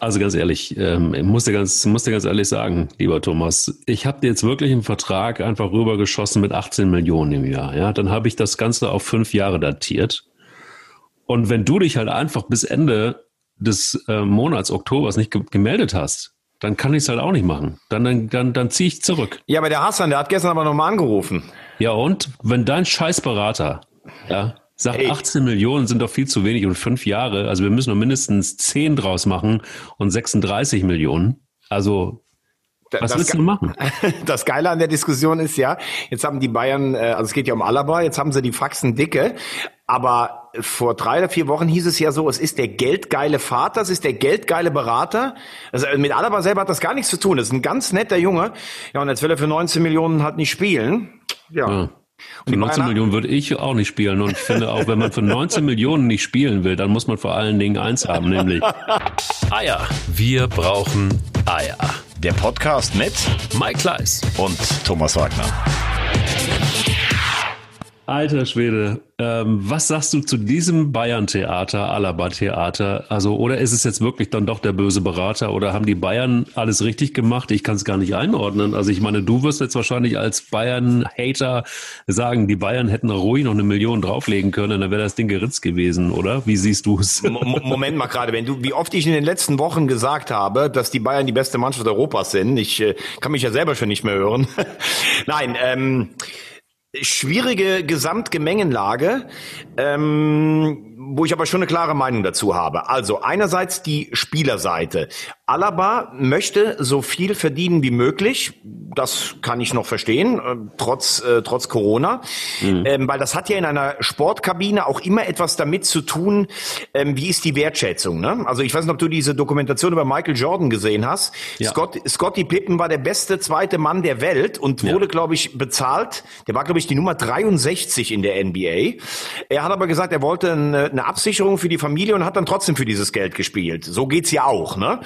Also ganz ehrlich, ähm, ich muss dir ganz, muss dir ganz ehrlich sagen, lieber Thomas, ich habe dir jetzt wirklich einen Vertrag einfach rübergeschossen mit 18 Millionen im Jahr. Ja, dann habe ich das Ganze auf fünf Jahre datiert. Und wenn du dich halt einfach bis Ende des äh, Monats Oktobers nicht ge gemeldet hast, dann kann ich es halt auch nicht machen. Dann, dann, dann, dann ziehe ich zurück. Ja, aber der Hassan, der hat gestern aber nochmal angerufen. Ja, und wenn dein Scheißberater ja, sagt, hey. 18 Millionen sind doch viel zu wenig und fünf Jahre, also wir müssen noch mindestens 10 draus machen und 36 Millionen. Also was das willst du machen? Das Geile an der Diskussion ist ja, jetzt haben die Bayern, äh, also es geht ja um Alaba, jetzt haben sie die Faxen dicke, aber vor drei oder vier Wochen hieß es ja so, es ist der geldgeile Vater, es ist der geldgeile Berater. Also mit Alaba selber hat das gar nichts zu tun. Das ist ein ganz netter Junge. Ja, und jetzt will er für 19 Millionen halt nicht spielen. Ja. ja. Für 19 Millionen würde ich auch nicht spielen. Und ich finde auch, wenn man für 19 Millionen nicht spielen will, dann muss man vor allen Dingen eins haben, nämlich Eier. Wir brauchen Eier. Der Podcast mit Mike Kleiss und Thomas Wagner. Alter Schwede, ähm, was sagst du zu diesem Bayern-Theater, Alaba-Theater? Also, oder ist es jetzt wirklich dann doch der böse Berater oder haben die Bayern alles richtig gemacht? Ich kann es gar nicht einordnen. Also, ich meine, du wirst jetzt wahrscheinlich als Bayern-Hater sagen, die Bayern hätten ruhig noch eine Million drauflegen können, dann wäre das Ding geritzt gewesen, oder? Wie siehst du es? Moment mal gerade, wenn du, wie oft ich in den letzten Wochen gesagt habe, dass die Bayern die beste Mannschaft Europas sind. Ich äh, kann mich ja selber schon nicht mehr hören. Nein, ähm, schwierige Gesamtgemengenlage, ähm, wo ich aber schon eine klare Meinung dazu habe. Also einerseits die Spielerseite. Alaba möchte so viel verdienen wie möglich. Das kann ich noch verstehen, äh, trotz, äh, trotz Corona. Mhm. Ähm, weil das hat ja in einer Sportkabine auch immer etwas damit zu tun, ähm, wie ist die Wertschätzung. Ne? Also ich weiß nicht, ob du diese Dokumentation über Michael Jordan gesehen hast. Ja. Scott, Scotty Pippen war der beste zweite Mann der Welt und wurde, ja. glaube ich, bezahlt. Der war, glaube ich, die Nummer 63 in der NBA. Er hat aber gesagt, er wollte eine, eine Absicherung für die Familie und hat dann trotzdem für dieses Geld gespielt. So geht's ja auch. Ne?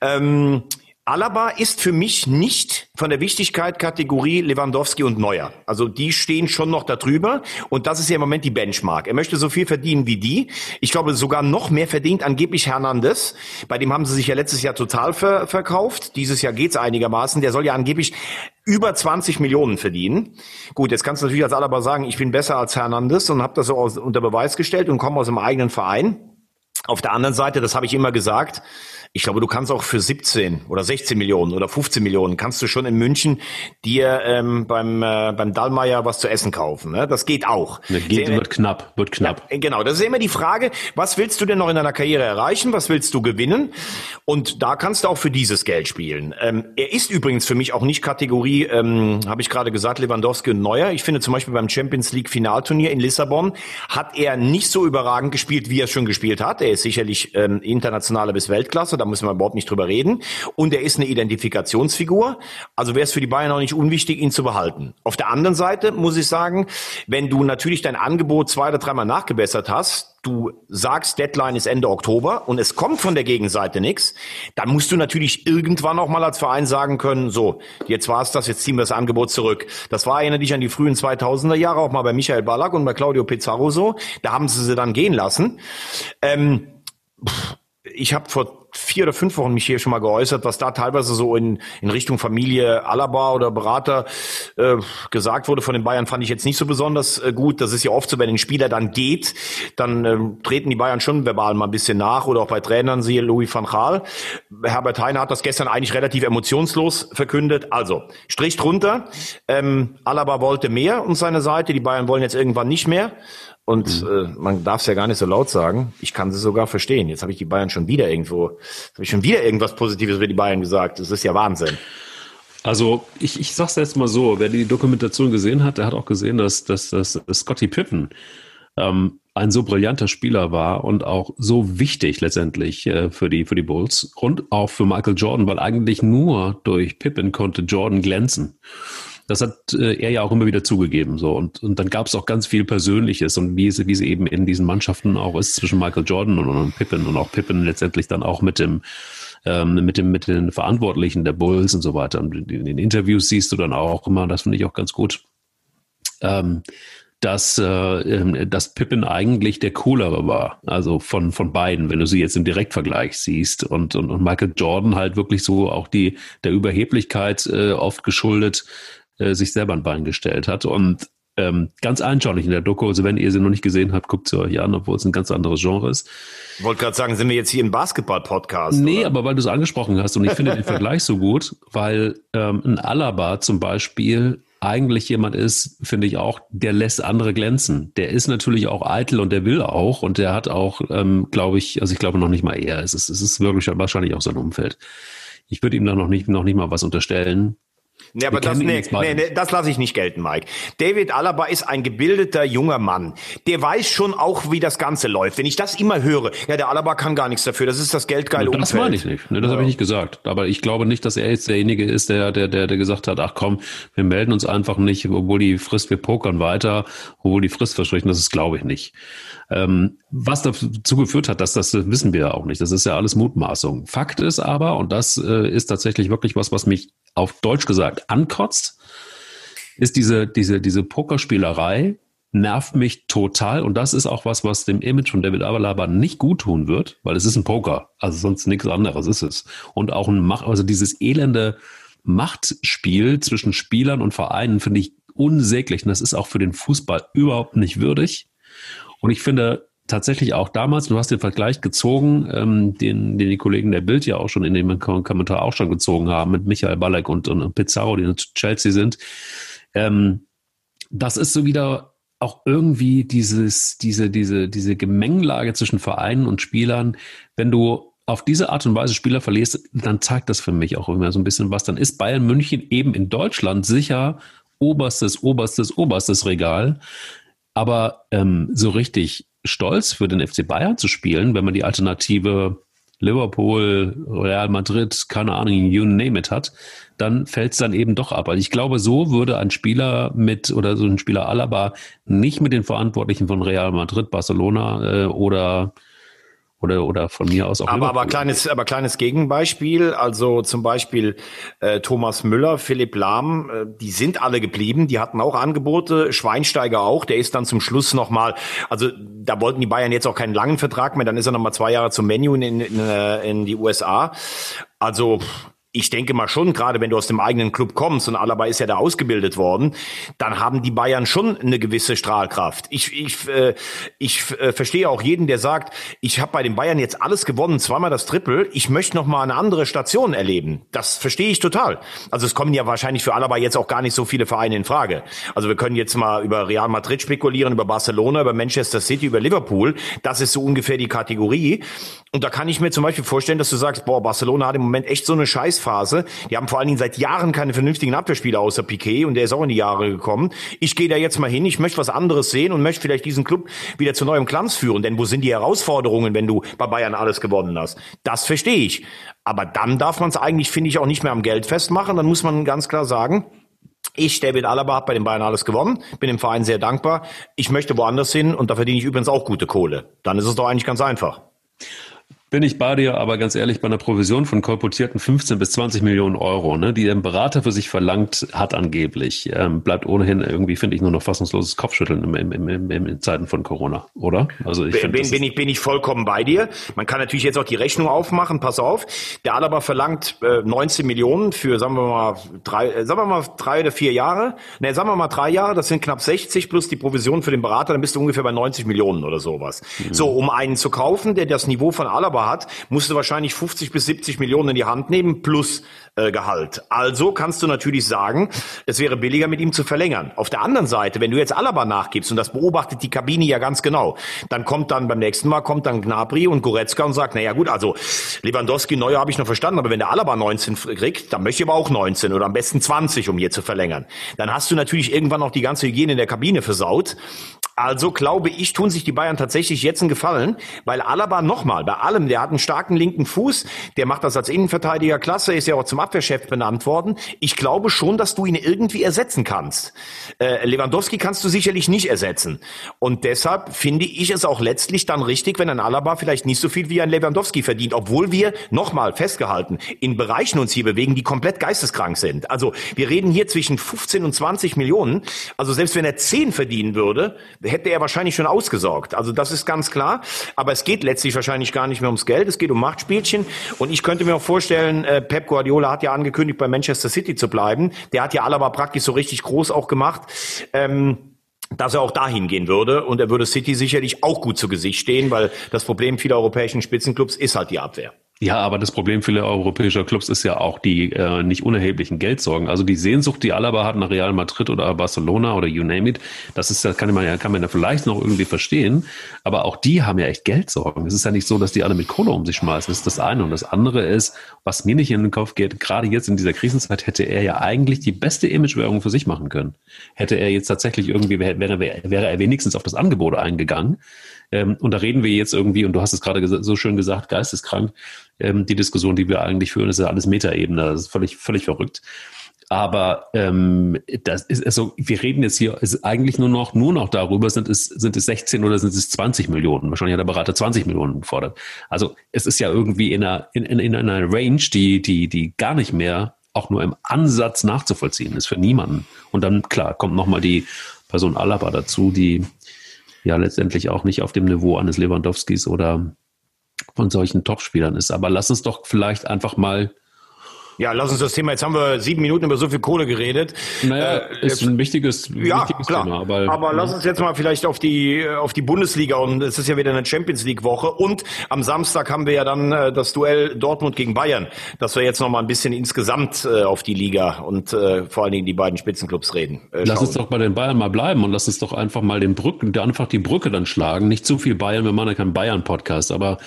Ähm, Alaba ist für mich nicht von der Wichtigkeit Kategorie Lewandowski und Neuer. Also die stehen schon noch darüber und das ist ja im Moment die Benchmark. Er möchte so viel verdienen wie die. Ich glaube sogar noch mehr verdient angeblich Hernandez. Bei dem haben sie sich ja letztes Jahr total ver verkauft. Dieses Jahr geht's einigermaßen. Der soll ja angeblich über 20 Millionen verdienen. Gut, jetzt kannst du natürlich als Alaba sagen, ich bin besser als Hernandez und habe das so unter Beweis gestellt und komme aus dem eigenen Verein. Auf der anderen Seite, das habe ich immer gesagt, ich glaube, du kannst auch für 17 oder 16 Millionen oder 15 Millionen kannst du schon in München dir ähm, beim äh, beim Dallmayr was zu essen kaufen. Ne? Das geht auch. Das geht, wird knapp, wird knapp. Ja, genau, das ist immer die Frage, was willst du denn noch in deiner Karriere erreichen? Was willst du gewinnen? Und da kannst du auch für dieses Geld spielen. Ähm, er ist übrigens für mich auch nicht Kategorie, ähm, habe ich gerade gesagt, Lewandowski und Neuer. Ich finde zum Beispiel beim Champions League Finalturnier in Lissabon hat er nicht so überragend gespielt, wie er schon gespielt hat. Er ist sicherlich ähm, internationale bis Weltklasse da müssen wir überhaupt nicht drüber reden. Und er ist eine Identifikationsfigur. Also wäre es für die Bayern auch nicht unwichtig, ihn zu behalten. Auf der anderen Seite muss ich sagen, wenn du natürlich dein Angebot zwei oder dreimal nachgebessert hast, du sagst, Deadline ist Ende Oktober und es kommt von der Gegenseite nichts, dann musst du natürlich irgendwann auch mal als Verein sagen können, so, jetzt war es das, jetzt ziehen wir das Angebot zurück. Das war, erinnere dich an die frühen 2000er Jahre, auch mal bei Michael Ballack und bei Claudio Pizarro so, da haben sie sie dann gehen lassen. Ähm, ich habe vor vier oder fünf Wochen mich hier schon mal geäußert, was da teilweise so in, in Richtung Familie Alaba oder Berater äh, gesagt wurde von den Bayern, fand ich jetzt nicht so besonders äh, gut. Das ist ja oft so, wenn ein Spieler dann geht, dann äh, treten die Bayern schon verbal mal ein bisschen nach oder auch bei Trainern, siehe Louis van Gaal. Herbert Heine hat das gestern eigentlich relativ emotionslos verkündet. Also, Strich drunter, ähm, Alaba wollte mehr und seine Seite, die Bayern wollen jetzt irgendwann nicht mehr. Und mhm. äh, man darf es ja gar nicht so laut sagen. Ich kann sie sogar verstehen. Jetzt habe ich die Bayern schon wieder irgendwo, habe ich schon wieder irgendwas Positives über die Bayern gesagt. Das ist ja Wahnsinn. Also ich, ich sag's jetzt mal so, wer die Dokumentation gesehen hat, der hat auch gesehen, dass, dass, dass Scotty Pippen ähm, ein so brillanter Spieler war und auch so wichtig letztendlich äh, für die für die Bulls und auch für Michael Jordan, weil eigentlich nur durch Pippen konnte Jordan glänzen. Das hat äh, er ja auch immer wieder zugegeben. So. Und, und dann gab es auch ganz viel Persönliches und wie es, wie es eben in diesen Mannschaften auch ist zwischen Michael Jordan und, und Pippen und auch Pippen letztendlich dann auch mit dem ähm, mit dem mit den Verantwortlichen der Bulls und so weiter. Und in den Interviews siehst du dann auch immer, das finde ich auch ganz gut. Ähm, dass, äh, ähm, dass Pippen eigentlich der coolere war. Also von, von beiden, wenn du sie jetzt im Direktvergleich siehst. Und, und, und Michael Jordan halt wirklich so auch die der Überheblichkeit äh, oft geschuldet äh, sich selber ein Bein gestellt hat. Und ähm, ganz anschaulich in der Doku. Also wenn ihr sie noch nicht gesehen habt, guckt sie euch an, obwohl es ein ganz anderes Genre ist. Ich wollte gerade sagen, sind wir jetzt hier im Basketball-Podcast? Nee, oder? aber weil du es angesprochen hast und ich finde den Vergleich so gut, weil ähm, ein Alaba zum Beispiel eigentlich jemand ist, finde ich auch, der lässt andere glänzen. Der ist natürlich auch eitel und der will auch und der hat auch, ähm, glaube ich, also ich glaube noch nicht mal er, es ist, es ist wirklich wahrscheinlich auch sein Umfeld. Ich würde ihm da noch nicht, noch nicht mal was unterstellen. Nee, aber das, nee, nee, nee, das lasse ich nicht gelten, Mike. David Alaba ist ein gebildeter junger Mann. Der weiß schon auch, wie das Ganze läuft. Wenn ich das immer höre, ja, der Alaba kann gar nichts dafür. Das ist das geldgeile das Umfeld. Das meine ich nicht. Ne, das ja. habe ich nicht gesagt. Aber ich glaube nicht, dass er jetzt derjenige ist, der, der, der, der gesagt hat, ach komm, wir melden uns einfach nicht, obwohl die Frist, wir pokern weiter, obwohl die Frist verstrichen. Das ist, glaube ich, nicht. Ähm, was dazu geführt hat, dass das wissen wir ja auch nicht. Das ist ja alles Mutmaßung. Fakt ist aber, und das äh, ist tatsächlich wirklich was, was mich auf Deutsch gesagt ankotzt, ist diese, diese, diese Pokerspielerei nervt mich total. Und das ist auch was, was dem Image von David Avalaba nicht gut tun wird, weil es ist ein Poker. Also sonst nichts anderes ist es. Und auch ein Macht, also dieses elende Machtspiel zwischen Spielern und Vereinen finde ich unsäglich. Und das ist auch für den Fußball überhaupt nicht würdig. Und ich finde tatsächlich auch damals, du hast den Vergleich gezogen, ähm, den, den die Kollegen der Bild ja auch schon in dem Kommentar auch schon gezogen haben mit Michael Ballack und, und Pizarro, die in Chelsea sind. Ähm, das ist so wieder auch irgendwie dieses, diese, diese, diese Gemengelage zwischen Vereinen und Spielern. Wenn du auf diese Art und Weise Spieler verlierst, dann zeigt das für mich auch immer so ein bisschen was. Dann ist Bayern München eben in Deutschland sicher oberstes, oberstes, oberstes Regal. Aber ähm, so richtig stolz für den FC Bayern zu spielen, wenn man die Alternative Liverpool, Real Madrid, keine Ahnung, you name it hat, dann fällt es dann eben doch ab. Also ich glaube, so würde ein Spieler mit oder so ein Spieler Alaba nicht mit den Verantwortlichen von Real Madrid, Barcelona äh, oder oder, oder von mir aus auch. Aber, aber kleines, aber kleines Gegenbeispiel. Also zum Beispiel äh, Thomas Müller, Philipp Lahm, äh, die sind alle geblieben. Die hatten auch Angebote. Schweinsteiger auch. Der ist dann zum Schluss nochmal, also da wollten die Bayern jetzt auch keinen langen Vertrag mehr. Dann ist er nochmal zwei Jahre zum Menü in, in, äh, in die USA. Also ich denke mal schon, gerade wenn du aus dem eigenen Club kommst und Alaba ist ja da ausgebildet worden, dann haben die Bayern schon eine gewisse Strahlkraft. Ich, ich, äh, ich äh, verstehe auch jeden, der sagt, ich habe bei den Bayern jetzt alles gewonnen, zweimal das Triple, ich möchte noch mal eine andere Station erleben. Das verstehe ich total. Also es kommen ja wahrscheinlich für Alaba jetzt auch gar nicht so viele Vereine in Frage. Also wir können jetzt mal über Real Madrid spekulieren, über Barcelona, über Manchester City, über Liverpool. Das ist so ungefähr die Kategorie. Und da kann ich mir zum Beispiel vorstellen, dass du sagst, boah, Barcelona hat im Moment echt so eine Scheißphase. Die haben vor allen Dingen seit Jahren keine vernünftigen Abwehrspieler außer Piquet und der ist auch in die Jahre gekommen. Ich gehe da jetzt mal hin, ich möchte was anderes sehen und möchte vielleicht diesen Club wieder zu neuem Glanz führen. Denn wo sind die Herausforderungen, wenn du bei Bayern alles gewonnen hast? Das verstehe ich. Aber dann darf man es eigentlich, finde ich, auch nicht mehr am Geld festmachen. Dann muss man ganz klar sagen, ich, David Alaba, habe bei den Bayern alles gewonnen, bin dem Verein sehr dankbar. Ich möchte woanders hin und da verdiene ich übrigens auch gute Kohle. Dann ist es doch eigentlich ganz einfach. Bin ich bei dir, aber ganz ehrlich, bei einer Provision von kolportierten 15 bis 20 Millionen Euro, ne, die ein Berater für sich verlangt hat angeblich, ähm, bleibt ohnehin irgendwie, finde ich, nur noch fassungsloses Kopfschütteln im, im, im, im, in Zeiten von Corona, oder? Also ich find, bin, bin, ich, bin ich vollkommen bei dir. Man kann natürlich jetzt auch die Rechnung aufmachen, pass auf. Der Alaba verlangt äh, 19 Millionen für, sagen wir mal, drei, äh, sagen wir mal drei oder vier Jahre. Ne, sagen wir mal drei Jahre, das sind knapp 60 plus die Provision für den Berater, dann bist du ungefähr bei 90 Millionen oder sowas. Mhm. So, um einen zu kaufen, der das Niveau von Alaba hat, musst du wahrscheinlich 50 bis 70 Millionen in die Hand nehmen plus äh, Gehalt. Also kannst du natürlich sagen, es wäre billiger mit ihm zu verlängern. Auf der anderen Seite, wenn du jetzt Alaba nachgibst und das beobachtet die Kabine ja ganz genau, dann kommt dann beim nächsten Mal kommt dann Gnabry und Goretzka und sagt, na ja gut, also Lewandowski Neuer habe ich noch verstanden, aber wenn der Alaba 19 kriegt, dann möchte ich aber auch 19 oder am besten 20, um hier zu verlängern. Dann hast du natürlich irgendwann auch die ganze Hygiene in der Kabine versaut. Also glaube ich, tun sich die Bayern tatsächlich jetzt einen Gefallen, weil Alaba nochmal, bei allem, der hat einen starken linken Fuß, der macht das als Innenverteidiger klasse, ist ja auch zum Abwehrchef benannt worden. Ich glaube schon, dass du ihn irgendwie ersetzen kannst. Äh, Lewandowski kannst du sicherlich nicht ersetzen. Und deshalb finde ich es auch letztlich dann richtig, wenn ein Alaba vielleicht nicht so viel wie ein Lewandowski verdient, obwohl wir, nochmal festgehalten, in Bereichen uns hier bewegen, die komplett geisteskrank sind. Also wir reden hier zwischen 15 und 20 Millionen. Also selbst wenn er 10 verdienen würde, hätte er wahrscheinlich schon ausgesorgt. Also das ist ganz klar. Aber es geht letztlich wahrscheinlich gar nicht mehr ums Geld. Es geht um Machtspielchen. Und ich könnte mir auch vorstellen, äh, Pep Guardiola hat ja angekündigt, bei Manchester City zu bleiben. Der hat ja Alaba praktisch so richtig groß auch gemacht. Ähm, dass er auch dahin gehen würde und er würde City sicherlich auch gut zu Gesicht stehen, weil das Problem vieler europäischen Spitzenclubs ist halt die Abwehr. Ja, aber das Problem vieler europäischer Clubs ist ja auch die äh, nicht unerheblichen Geldsorgen. Also die Sehnsucht, die Alaba hat nach Real Madrid oder Barcelona oder you name it, das ist, das kann man ja, kann man ja vielleicht noch irgendwie verstehen. Aber auch die haben ja echt Geldsorgen. Es ist ja nicht so, dass die alle mit Kohle um sich schmeißen. Das ist das eine. Und das andere ist, was mir nicht in den Kopf geht, gerade jetzt in dieser Krisenzeit hätte er ja eigentlich die beste Imagewährung für sich machen können. Hätte er jetzt tatsächlich irgendwie, wäre, wäre er wenigstens auf das Angebot eingegangen. Ähm, und da reden wir jetzt irgendwie, und du hast es gerade so schön gesagt, geisteskrank, ähm, die Diskussion, die wir eigentlich führen, ist ja alles Metaebene. Das ist völlig, völlig verrückt. Aber ähm, das ist also, wir reden jetzt hier ist eigentlich nur noch, nur noch darüber, sind es, sind es 16 oder sind es 20 Millionen? Wahrscheinlich hat der Berater 20 Millionen gefordert. Also es ist ja irgendwie in einer, in, in, in einer Range, die, die, die gar nicht mehr auch nur im Ansatz nachzuvollziehen ist für niemanden. Und dann, klar, kommt nochmal die Person Alaba dazu, die ja letztendlich auch nicht auf dem Niveau eines Lewandowskis oder von solchen Topspielern ist. Aber lass uns doch vielleicht einfach mal ja, lass uns das Thema, jetzt haben wir sieben Minuten über so viel Kohle geredet. Naja, äh, ist ein wichtiges, ja, wichtiges klar. Thema. Aber, aber ja. lass uns jetzt mal vielleicht auf die, auf die Bundesliga und es ist ja wieder eine Champions League Woche und am Samstag haben wir ja dann äh, das Duell Dortmund gegen Bayern, dass wir jetzt noch mal ein bisschen insgesamt äh, auf die Liga und äh, vor allen Dingen die beiden Spitzenclubs reden. Äh, lass uns doch bei den Bayern mal bleiben und lass uns doch einfach mal den Brücken, einfach die Brücke dann schlagen. Nicht zu viel Bayern, wir machen ja keinen Bayern-Podcast, aber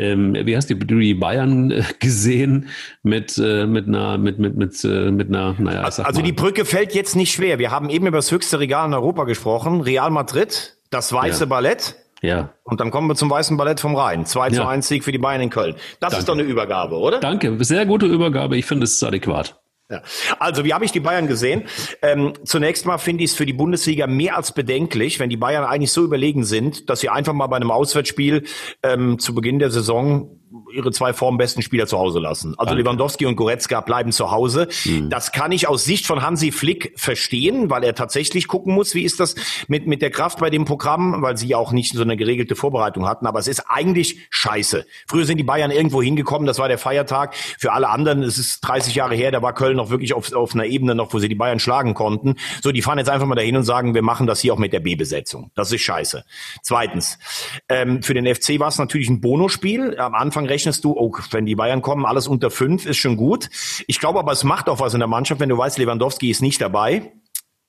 ähm, wie hast du die Bayern äh, gesehen mit, äh, mit einer, mit, mit, mit, äh, mit einer, naja, Also mal. die Brücke fällt jetzt nicht schwer. Wir haben eben über das höchste Regal in Europa gesprochen. Real Madrid, das weiße ja. Ballett. Ja. Und dann kommen wir zum weißen Ballett vom Rhein. 2 ja. zu 1 Sieg für die Bayern in Köln. Das Danke. ist doch eine Übergabe, oder? Danke. Sehr gute Übergabe. Ich finde, es ist adäquat. Ja. Also, wie habe ich die Bayern gesehen? Ähm, zunächst mal finde ich es für die Bundesliga mehr als bedenklich, wenn die Bayern eigentlich so überlegen sind, dass sie einfach mal bei einem Auswärtsspiel ähm, zu Beginn der Saison ihre zwei formbesten Spieler zu Hause lassen. Also Danke. Lewandowski und Goretzka bleiben zu Hause. Mhm. Das kann ich aus Sicht von Hansi Flick verstehen, weil er tatsächlich gucken muss, wie ist das mit, mit der Kraft bei dem Programm, weil sie ja auch nicht so eine geregelte Vorbereitung hatten. Aber es ist eigentlich scheiße. Früher sind die Bayern irgendwo hingekommen, das war der Feiertag. Für alle anderen, es ist 30 Jahre her, da war Köln noch wirklich auf, auf einer Ebene noch, wo sie die Bayern schlagen konnten. So, die fahren jetzt einfach mal dahin und sagen, wir machen das hier auch mit der B-Besetzung. Das ist scheiße. Zweitens, ähm, für den FC war es natürlich ein Bonospiel. Am Anfang rechnest du, oh, wenn die Bayern kommen, alles unter fünf ist schon gut. Ich glaube aber, es macht auch was in der Mannschaft, wenn du weißt, Lewandowski ist nicht dabei.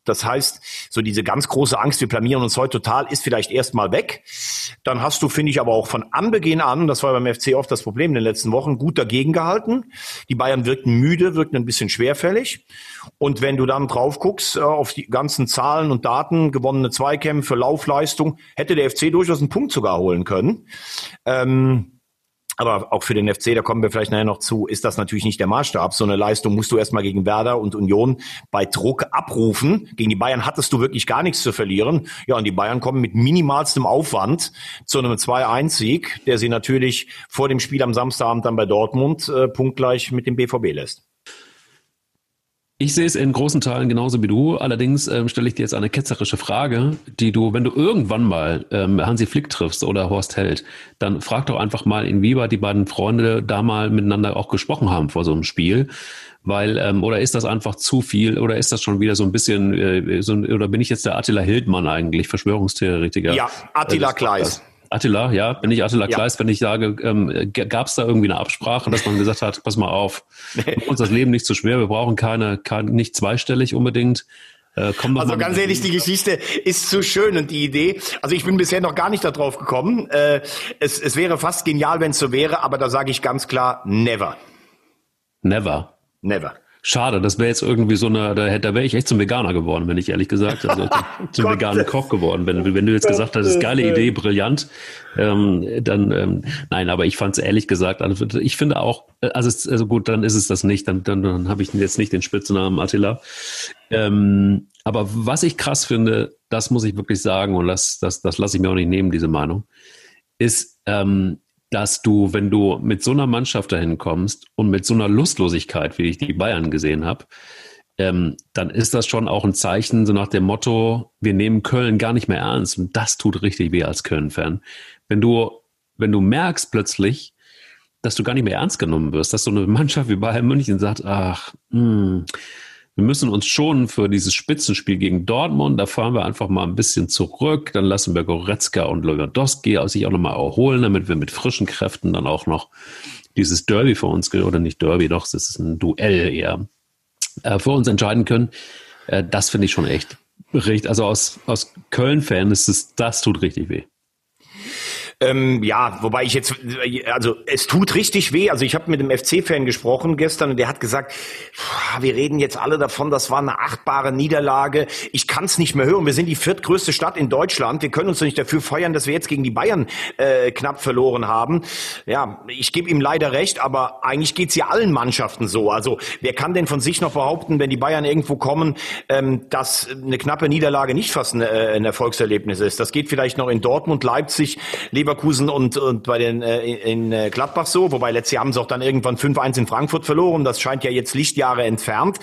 Das heißt, so diese ganz große Angst, wir blamieren uns heute total, ist vielleicht erstmal weg. Dann hast du, finde ich, aber auch von Anbeginn an, das war beim FC oft das Problem in den letzten Wochen, gut dagegen gehalten. Die Bayern wirkten müde, wirkten ein bisschen schwerfällig. Und wenn du dann drauf guckst äh, auf die ganzen Zahlen und Daten, gewonnene Zweikämpfe, Laufleistung, hätte der FC durchaus einen Punkt sogar holen können. Ähm, aber auch für den FC, da kommen wir vielleicht nachher noch zu, ist das natürlich nicht der Maßstab. So eine Leistung musst du erstmal gegen Werder und Union bei Druck abrufen. Gegen die Bayern hattest du wirklich gar nichts zu verlieren. Ja, und die Bayern kommen mit minimalstem Aufwand zu einem 2-1-Sieg, der sie natürlich vor dem Spiel am Samstagabend dann bei Dortmund äh, punktgleich mit dem BVB lässt. Ich sehe es in großen Teilen genauso wie du. Allerdings ähm, stelle ich dir jetzt eine ketzerische Frage, die du, wenn du irgendwann mal ähm, Hansi Flick triffst oder Horst Held, dann frag doch einfach mal, inwieweit die beiden Freunde da mal miteinander auch gesprochen haben vor so einem Spiel. Weil, ähm, oder ist das einfach zu viel oder ist das schon wieder so ein bisschen, äh, so, oder bin ich jetzt der Attila Hildmann eigentlich, Verschwörungstheoretiker? Ja, Attila äh, Kleis. Attila, ja, bin ich Attila ja. Kleist, wenn ich sage, ähm, gab es da irgendwie eine Absprache, dass man gesagt hat, pass mal auf, uns das Leben nicht zu schwer, wir brauchen keine, keine nicht zweistellig unbedingt. Äh, also ganz ehrlich, die Geschichte ist zu schön und die Idee, also ich bin bisher noch gar nicht darauf gekommen. Äh, es, es wäre fast genial, wenn es so wäre, aber da sage ich ganz klar, never. Never. Never. Schade, das wäre jetzt irgendwie so eine, da, da wäre ich echt zum Veganer geworden, wenn ich ehrlich gesagt, also zum, veganen Koch geworden. Wenn, wenn du jetzt gesagt hast, geile Idee, brillant, ähm, dann ähm, nein, aber ich fand es ehrlich gesagt, also ich finde auch, also, es, also gut, dann ist es das nicht, dann, dann, dann habe ich jetzt nicht den Spitznamen Attila. Ähm, aber was ich krass finde, das muss ich wirklich sagen, und das, das, das lasse ich mir auch nicht nehmen, diese Meinung, ist, ähm, dass du, wenn du mit so einer Mannschaft dahin kommst und mit so einer Lustlosigkeit, wie ich die Bayern gesehen habe, ähm, dann ist das schon auch ein Zeichen, so nach dem Motto, wir nehmen Köln gar nicht mehr ernst. Und das tut richtig weh als Köln-Fan. Wenn du, wenn du merkst plötzlich, dass du gar nicht mehr ernst genommen wirst, dass so eine Mannschaft wie Bayern München sagt, ach, mh, hm, wir müssen uns schon für dieses Spitzenspiel gegen Dortmund, da fahren wir einfach mal ein bisschen zurück, dann lassen wir Goretzka und Lewandowski sich auch nochmal erholen, damit wir mit frischen Kräften dann auch noch dieses Derby für uns, oder nicht Derby, doch, das ist ein Duell eher, äh, für uns entscheiden können. Äh, das finde ich schon echt richtig. Also aus, aus Köln-Fan ist es, das tut richtig weh. Ähm, ja, wobei ich jetzt, also es tut richtig weh. Also ich habe mit dem FC-Fan gesprochen gestern und der hat gesagt, wir reden jetzt alle davon, das war eine achtbare Niederlage. Ich kann es nicht mehr hören. Wir sind die viertgrößte Stadt in Deutschland. Wir können uns nicht dafür feiern, dass wir jetzt gegen die Bayern äh, knapp verloren haben. Ja, ich gebe ihm leider recht, aber eigentlich geht's ja allen Mannschaften so. Also wer kann denn von sich noch behaupten, wenn die Bayern irgendwo kommen, ähm, dass eine knappe Niederlage nicht fast ein, äh, ein Erfolgserlebnis ist? Das geht vielleicht noch in Dortmund, Leipzig, Leverkusen Leverkusen und, und bei den äh, in äh, Gladbach so, wobei letztes Jahr haben sie auch dann irgendwann 5-1 in Frankfurt verloren. Das scheint ja jetzt Lichtjahre entfernt.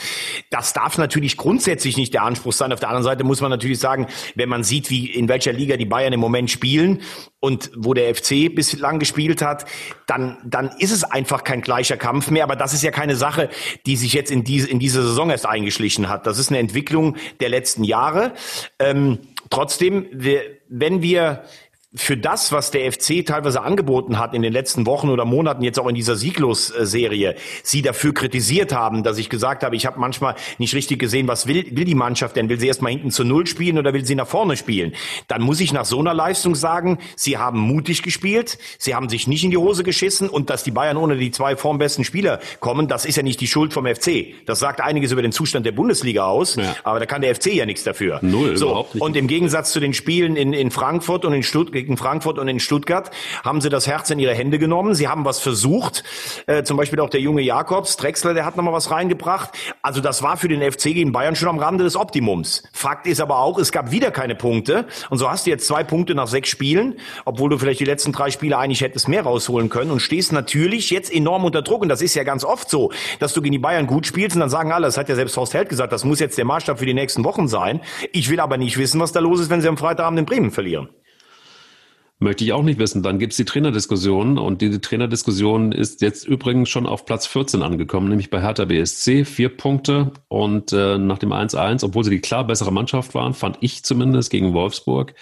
Das darf natürlich grundsätzlich nicht der Anspruch sein. Auf der anderen Seite muss man natürlich sagen, wenn man sieht, wie in welcher Liga die Bayern im Moment spielen und wo der FC bislang gespielt hat, dann, dann ist es einfach kein gleicher Kampf mehr. Aber das ist ja keine Sache, die sich jetzt in diese, in diese Saison erst eingeschlichen hat. Das ist eine Entwicklung der letzten Jahre. Ähm, trotzdem, wir, wenn wir für das, was der FC teilweise angeboten hat in den letzten Wochen oder Monaten, jetzt auch in dieser Sieglos-Serie, sie dafür kritisiert haben, dass ich gesagt habe, ich habe manchmal nicht richtig gesehen, was will, will die Mannschaft denn? Will sie erstmal hinten zu Null spielen oder will sie nach vorne spielen? Dann muss ich nach so einer Leistung sagen, sie haben mutig gespielt, sie haben sich nicht in die Hose geschissen und dass die Bayern ohne die zwei formbesten Spieler kommen, das ist ja nicht die Schuld vom FC. Das sagt einiges über den Zustand der Bundesliga aus, ja. aber da kann der FC ja nichts dafür. Null, so, Und im Gegensatz zu den Spielen in, in Frankfurt und in Stuttgart, gegen Frankfurt und in Stuttgart haben sie das Herz in ihre Hände genommen. Sie haben was versucht. Äh, zum Beispiel auch der junge Jakobs, Drexler, der hat nochmal was reingebracht. Also das war für den FC gegen Bayern schon am Rande des Optimums. Fakt ist aber auch, es gab wieder keine Punkte. Und so hast du jetzt zwei Punkte nach sechs Spielen, obwohl du vielleicht die letzten drei Spiele eigentlich hättest mehr rausholen können und stehst natürlich jetzt enorm unter Druck. Und das ist ja ganz oft so, dass du gegen die Bayern gut spielst und dann sagen alle, das hat ja selbst Horst Held gesagt, das muss jetzt der Maßstab für die nächsten Wochen sein. Ich will aber nicht wissen, was da los ist, wenn sie am Freitagabend in Bremen verlieren. Möchte ich auch nicht wissen. Dann gibt es die Trainerdiskussion und diese Trainerdiskussion ist jetzt übrigens schon auf Platz 14 angekommen, nämlich bei Hertha BSC. Vier Punkte und äh, nach dem 1-1, obwohl sie die klar bessere Mannschaft waren, fand ich zumindest gegen Wolfsburg,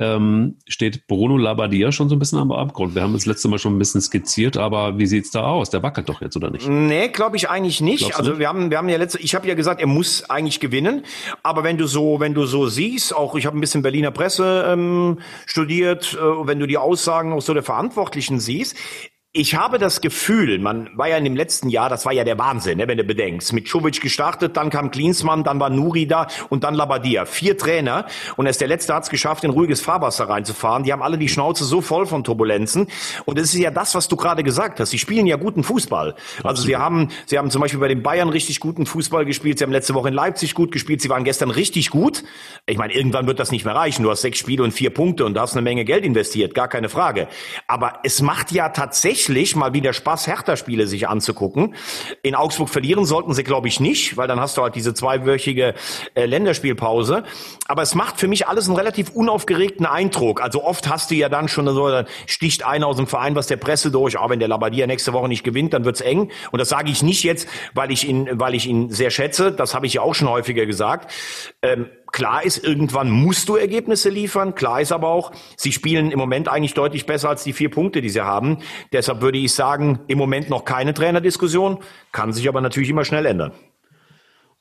ähm, steht Bruno Labbadia schon so ein bisschen am Abgrund. Wir haben das letzte Mal schon ein bisschen skizziert, aber wie sieht's da aus? Der wackelt doch jetzt, oder nicht? Nee, glaube ich eigentlich nicht. Glaubst also wir haben, wir haben ja letzte, ich habe ja gesagt, er muss eigentlich gewinnen. Aber wenn du so, wenn du so siehst, auch ich habe ein bisschen Berliner Presse ähm, studiert, äh, wenn du die Aussagen auch so der Verantwortlichen siehst, ich habe das Gefühl, man war ja in dem letzten Jahr, das war ja der Wahnsinn, ne, wenn du bedenkst. Mit Czovic gestartet, dann kam Klinsmann, dann war Nuri da und dann Labadia. Vier Trainer und erst der letzte hat es geschafft, in ruhiges Fahrwasser reinzufahren. Die haben alle die Schnauze so voll von Turbulenzen. Und das ist ja das, was du gerade gesagt hast. Sie spielen ja guten Fußball. Also sie haben, sie haben zum Beispiel bei den Bayern richtig guten Fußball gespielt. Sie haben letzte Woche in Leipzig gut gespielt. Sie waren gestern richtig gut. Ich meine, irgendwann wird das nicht mehr reichen. Du hast sechs Spiele und vier Punkte und da hast eine Menge Geld investiert. Gar keine Frage. Aber es macht ja tatsächlich tatsächlich mal wieder Spaß, Hertha-Spiele sich anzugucken. In Augsburg verlieren sollten sie, glaube ich, nicht, weil dann hast du halt diese zweiwöchige äh, Länderspielpause. Aber es macht für mich alles einen relativ unaufgeregten Eindruck. Also oft hast du ja dann schon so, dann sticht einer aus dem Verein was der Presse durch, aber wenn der Labadia nächste Woche nicht gewinnt, dann wird's eng. Und das sage ich nicht jetzt, weil ich ihn, weil ich ihn sehr schätze. Das habe ich ja auch schon häufiger gesagt. Ähm, Klar ist, irgendwann musst du Ergebnisse liefern. Klar ist aber auch, sie spielen im Moment eigentlich deutlich besser als die vier Punkte, die sie haben. Deshalb würde ich sagen, im Moment noch keine Trainerdiskussion, kann sich aber natürlich immer schnell ändern.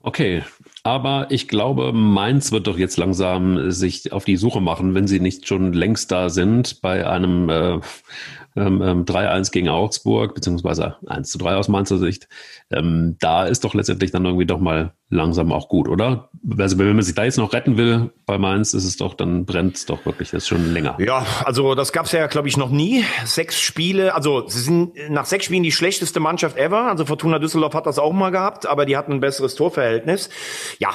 Okay, aber ich glaube, Mainz wird doch jetzt langsam sich auf die Suche machen, wenn sie nicht schon längst da sind, bei einem äh, ähm, 3-1 ähm, gegen Augsburg, beziehungsweise 1 zu 3 aus Mainzer Sicht. Ähm, da ist doch letztendlich dann irgendwie doch mal langsam auch gut, oder? Also wenn man sich da jetzt noch retten will bei Mainz, ist es doch, dann brennt es doch wirklich, das ist schon länger. Ja, also das gab es ja, glaube ich, noch nie. Sechs Spiele, also sie sind nach sechs Spielen die schlechteste Mannschaft ever. Also Fortuna Düsseldorf hat das auch mal gehabt, aber die hatten ein besseres Torverhältnis. Ja,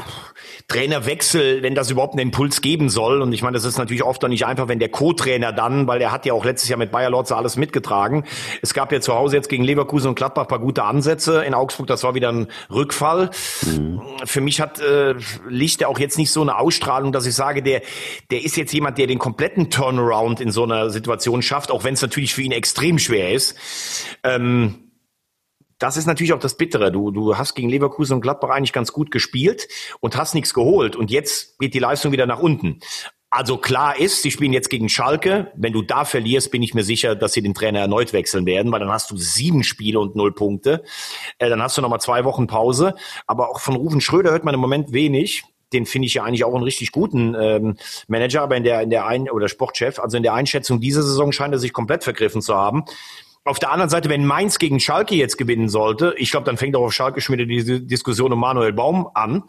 Trainerwechsel, wenn das überhaupt einen Impuls geben soll. Und ich meine, das ist natürlich oft dann nicht einfach, wenn der Co-Trainer dann, weil der hat ja auch letztes Jahr mit Bayer Lotze alles mitgetragen. Es gab ja zu Hause jetzt gegen Leverkusen und Gladbach paar gute Ansätze. In Augsburg, das war wieder ein Rückfall. Mhm. Für mich hat äh, Licht auch jetzt nicht so eine Ausstrahlung, dass ich sage, der, der ist jetzt jemand, der den kompletten Turnaround in so einer Situation schafft, auch wenn es natürlich für ihn extrem schwer ist. Ähm, das ist natürlich auch das Bittere. Du, du hast gegen Leverkusen und Gladbach eigentlich ganz gut gespielt und hast nichts geholt. Und jetzt geht die Leistung wieder nach unten. Also klar ist, sie spielen jetzt gegen Schalke. Wenn du da verlierst, bin ich mir sicher, dass sie den Trainer erneut wechseln werden, weil dann hast du sieben Spiele und null Punkte. Äh, dann hast du nochmal zwei Wochen Pause. Aber auch von Rufen Schröder hört man im Moment wenig. Den finde ich ja eigentlich auch einen richtig guten ähm, Manager, aber in der in der ein oder Sportchef, also in der Einschätzung dieser Saison scheint er sich komplett vergriffen zu haben. Auf der anderen Seite, wenn Mainz gegen Schalke jetzt gewinnen sollte, ich glaube, dann fängt auch auf Schalke schon wieder die Diskussion um Manuel Baum an.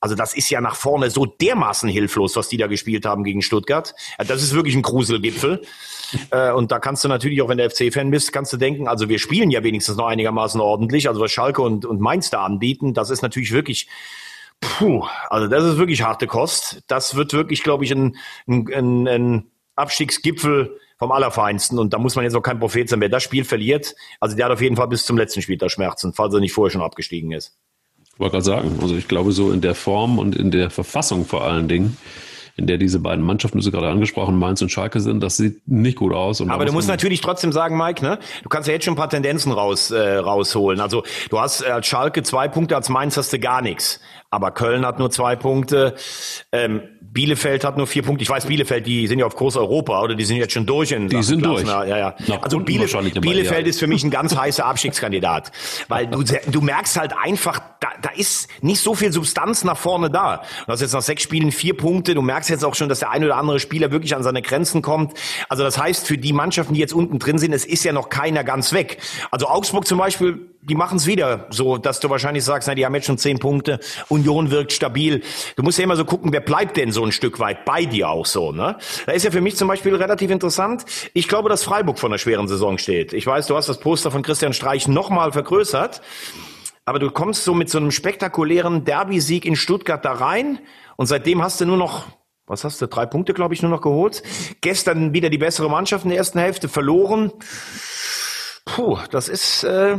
Also das ist ja nach vorne so dermaßen hilflos, was die da gespielt haben gegen Stuttgart. Das ist wirklich ein Gruselgipfel. Äh, und da kannst du natürlich auch, wenn du FC-Fan bist, kannst du denken, also wir spielen ja wenigstens noch einigermaßen ordentlich. Also was Schalke und, und Mainz da anbieten, das ist natürlich wirklich Puh, also das ist wirklich harte Kost. Das wird wirklich, glaube ich, ein, ein, ein Abstiegsgipfel vom Allerfeinsten. Und da muss man jetzt auch kein Prophet sein. Wer das Spiel verliert, also der hat auf jeden Fall bis zum letzten Spiel da Schmerzen, falls er nicht vorher schon abgestiegen ist. Ich wollte gerade sagen, also ich glaube, so in der Form und in der Verfassung vor allen Dingen, in der diese beiden Mannschaften, du sie gerade angesprochen, Mainz und Schalke sind, das sieht nicht gut aus. Aber du musst natürlich trotzdem sagen, Mike, ne? Du kannst ja jetzt schon ein paar Tendenzen raus, äh, rausholen. Also du hast als Schalke zwei Punkte, als Mainz hast du gar nichts. Aber Köln hat nur zwei Punkte. Ähm, Bielefeld hat nur vier Punkte. Ich weiß, Bielefeld, die sind ja auf Kurs Europa oder die sind jetzt schon durch in Die sind durch. Ja, ja. also Bielefeld, Bielefeld ist für mich ein ganz heißer Abstiegskandidat, weil du, du merkst halt einfach, da, da ist nicht so viel Substanz nach vorne da. Du hast jetzt nach sechs Spielen vier Punkte. Du merkst jetzt auch schon, dass der ein oder andere Spieler wirklich an seine Grenzen kommt. Also das heißt, für die Mannschaften, die jetzt unten drin sind, es ist ja noch keiner ganz weg. Also Augsburg zum Beispiel die machen es wieder, so dass du wahrscheinlich sagst, na, die haben jetzt schon zehn Punkte, Union wirkt stabil. Du musst ja immer so gucken, wer bleibt denn so ein Stück weit bei dir auch so, ne? Da ist ja für mich zum Beispiel relativ interessant. Ich glaube, dass Freiburg vor einer schweren Saison steht. Ich weiß, du hast das Poster von Christian Streich nochmal vergrößert. Aber du kommst so mit so einem spektakulären Derby-Sieg in Stuttgart da rein und seitdem hast du nur noch was hast du, drei Punkte, glaube ich, nur noch geholt. Gestern wieder die bessere Mannschaft in der ersten Hälfte verloren. Puh, das ist, äh,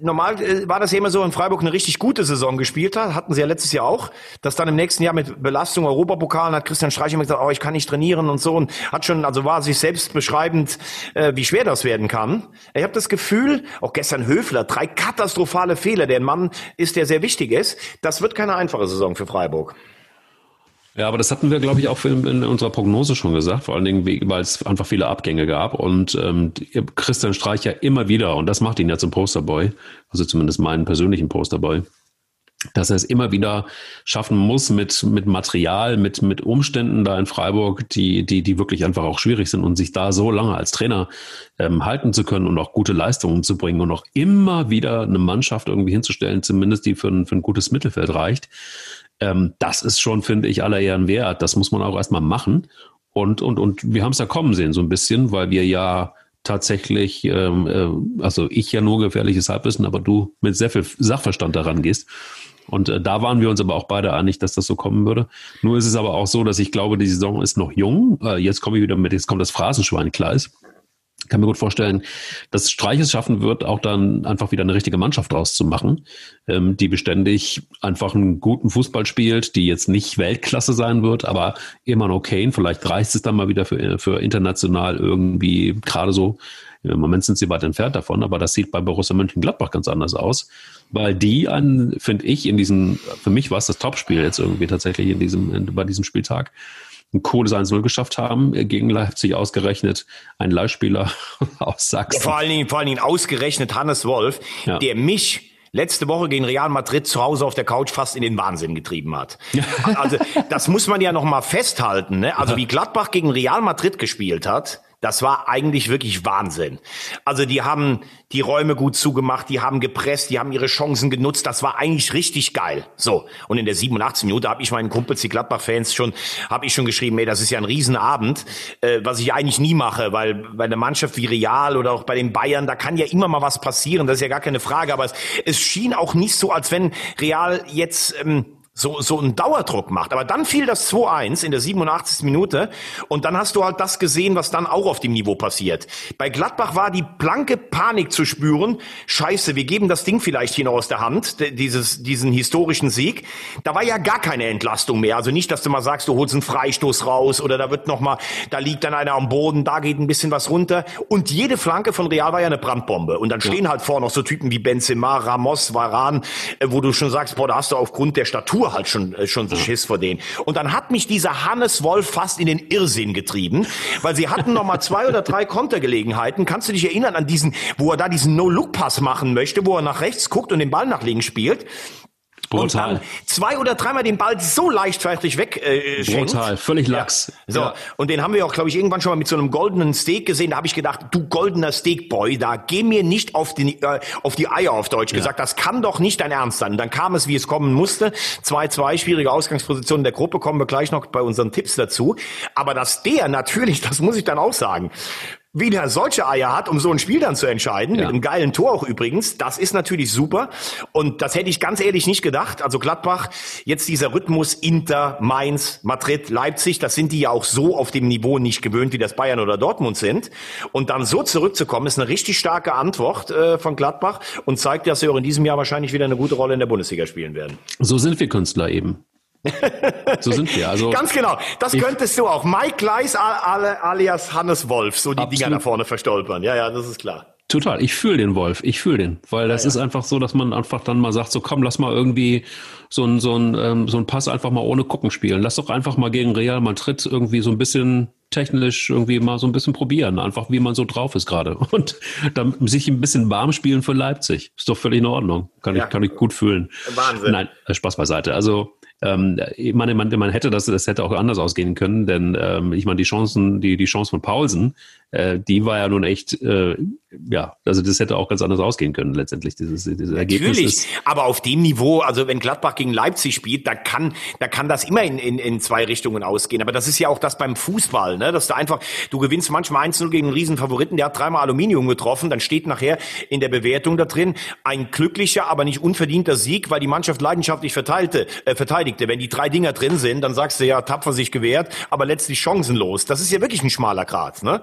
normal äh, war das ja immer so, in Freiburg eine richtig gute Saison gespielt hat, hatten sie ja letztes Jahr auch, dass dann im nächsten Jahr mit Belastung Europapokalen hat Christian Streich immer gesagt, oh, ich kann nicht trainieren und so und hat schon, also war sich selbst beschreibend, äh, wie schwer das werden kann. Ich habe das Gefühl, auch gestern Höfler, drei katastrophale Fehler, der Mann ist, der sehr wichtig ist. Das wird keine einfache Saison für Freiburg. Ja, aber das hatten wir, glaube ich, auch in, unserer Prognose schon gesagt, vor allen Dingen, weil es einfach viele Abgänge gab. Und ähm, Christian Streich ja immer wieder, und das macht ihn ja zum Posterboy, also zumindest meinen persönlichen Posterboy, dass er es immer wieder schaffen muss mit, mit Material, mit, mit Umständen da in Freiburg, die, die, die wirklich einfach auch schwierig sind und sich da so lange als Trainer ähm, halten zu können und auch gute Leistungen zu bringen und auch immer wieder eine Mannschaft irgendwie hinzustellen, zumindest die für ein, für ein gutes Mittelfeld reicht ähm, das ist schon, finde ich, aller Ehren wert. Das muss man auch erstmal machen. Und, und, und wir haben es ja kommen sehen, so ein bisschen, weil wir ja tatsächlich, ähm, äh, also ich ja nur gefährliches Halbwissen, aber du mit sehr viel Sachverstand daran gehst. Und äh, da waren wir uns aber auch beide einig, dass das so kommen würde. Nur ist es aber auch so, dass ich glaube, die Saison ist noch jung. Äh, jetzt komme ich wieder mit, jetzt kommt das Phrasenschwein, klar ist kann mir gut vorstellen, dass Streich es schaffen wird, auch dann einfach wieder eine richtige Mannschaft draus zu machen, ähm, die beständig einfach einen guten Fußball spielt, die jetzt nicht Weltklasse sein wird, aber immer noch okay. Vielleicht reicht es dann mal wieder für, für international irgendwie gerade so. Im Moment sind sie weit entfernt davon, aber das sieht bei Borussia Mönchengladbach ganz anders aus, weil die an, finde ich, in diesem, für mich war es das Topspiel jetzt irgendwie tatsächlich in diesem, bei diesem Spieltag ein cooles 1-0 geschafft haben, äh, gegen Leipzig ausgerechnet ein Leihspieler aus Sachsen. Ja, vor allen Dingen, vor allen Dingen ausgerechnet Hannes Wolf, ja. der mich letzte Woche gegen Real Madrid zu Hause auf der Couch fast in den Wahnsinn getrieben hat. Also das muss man ja noch mal festhalten. Ne? Also wie Gladbach gegen Real Madrid gespielt hat, Das war eigentlich wirklich Wahnsinn. Also die haben die Räume gut zugemacht, die haben gepresst, die haben ihre Chancen genutzt. Das war eigentlich richtig geil. So und in der 87 Minute habe ich meinen Kumpels, die Gladbach-Fans schon, habe ich schon geschrieben, ey, das ist ja ein Riesenabend, äh, was ich eigentlich nie mache, weil bei einer Mannschaft wie Real oder auch bei den Bayern, da kann ja immer mal was passieren. Das ist ja gar keine Frage. Aber es, es schien auch nicht so, als wenn Real jetzt ähm, so, so einen Dauerdruck macht. Aber dann fiel das 2-1 in der 87. Minute und dann hast du halt das gesehen, was dann auch auf dem Niveau passiert. Bei Gladbach war die blanke Panik zu spüren. Scheiße, wir geben das Ding vielleicht hier noch aus der Hand, dieses, diesen historischen Sieg. Da war ja gar keine Entlastung mehr. Also nicht, dass du mal sagst, du holst einen Freistoß raus oder da wird noch mal, da liegt dann einer am Boden, da geht ein bisschen was runter. Und jede Flanke von Real war ja eine Brandbombe. Und dann stehen ja. halt vorne noch so Typen wie Benzema, Ramos, Varan, äh, wo du schon sagst, boah, da hast du aufgrund der Statur halt schon, äh, schon Schiss vor denen. Und dann hat mich dieser Hannes Wolf fast in den Irrsinn getrieben, weil sie hatten noch mal zwei oder drei Kontergelegenheiten. Kannst du dich erinnern an diesen, wo er da diesen No-Look-Pass machen möchte, wo er nach rechts guckt und den Ball nach links spielt? Brutal. Und dann zwei oder dreimal den Ball so leichtfertig weg äh. Brutal, völlig lax. Ja. So, ja. und den haben wir auch, glaube ich, irgendwann schon mal mit so einem goldenen Steak gesehen. Da habe ich gedacht, du goldener Steakboy, da geh mir nicht auf die, äh, auf die Eier auf Deutsch ja. gesagt. Das kann doch nicht dein Ernst sein. Und dann kam es, wie es kommen musste. 2-2, schwierige Ausgangsposition der Gruppe, kommen wir gleich noch bei unseren Tipps dazu. Aber dass der natürlich, das muss ich dann auch sagen, wieder solche Eier hat, um so ein Spiel dann zu entscheiden, ja. mit einem geilen Tor auch übrigens, das ist natürlich super. Und das hätte ich ganz ehrlich nicht gedacht. Also Gladbach, jetzt dieser Rhythmus Inter, Mainz, Madrid, Leipzig, das sind die ja auch so auf dem Niveau nicht gewöhnt, wie das Bayern oder Dortmund sind. Und dann so zurückzukommen, ist eine richtig starke Antwort äh, von Gladbach und zeigt, dass sie auch in diesem Jahr wahrscheinlich wieder eine gute Rolle in der Bundesliga spielen werden. So sind wir Künstler eben. So sind wir. Also Ganz genau. Das könntest du auch. Mike Gleis alias Hannes Wolf, so die absolut. Dinger da vorne verstolpern. Ja, ja, das ist klar. Total. Ich fühle den Wolf. Ich fühle den. Weil das ja, ja. ist einfach so, dass man einfach dann mal sagt, so komm, lass mal irgendwie so ein, so ein, ähm, so ein Pass einfach mal ohne gucken spielen. Lass doch einfach mal gegen Real Madrid irgendwie so ein bisschen technisch irgendwie mal so ein bisschen probieren. Einfach wie man so drauf ist gerade. Und dann sich ein bisschen warm spielen für Leipzig. Ist doch völlig in Ordnung. Kann ja. ich, kann ich gut fühlen. Wahnsinn. Nein, Spaß beiseite. Also, ähm, ich meine, man, man hätte das, das hätte auch anders ausgehen können, denn ähm, ich meine, die Chancen, die, die Chance von Paulsen, äh, die war ja nun echt, äh, ja, also das hätte auch ganz anders ausgehen können letztendlich, dieses, dieses Ergebnis. Natürlich, ist, aber auf dem Niveau, also wenn Gladbach gegen Leipzig spielt, da kann, da kann das immer in, in, in zwei Richtungen ausgehen. Aber das ist ja auch das beim Fußball, ne? dass du einfach, du gewinnst manchmal 1-0 gegen einen Riesenfavoriten, der hat dreimal Aluminium getroffen, dann steht nachher in der Bewertung da drin ein glücklicher, aber nicht unverdienter Sieg, weil die Mannschaft leidenschaftlich verteilte, äh, verteidigte. Wenn die drei Dinger drin sind, dann sagst du ja, tapfer sich gewehrt, aber letztlich chancenlos. Das ist ja wirklich ein schmaler Grat. Ne?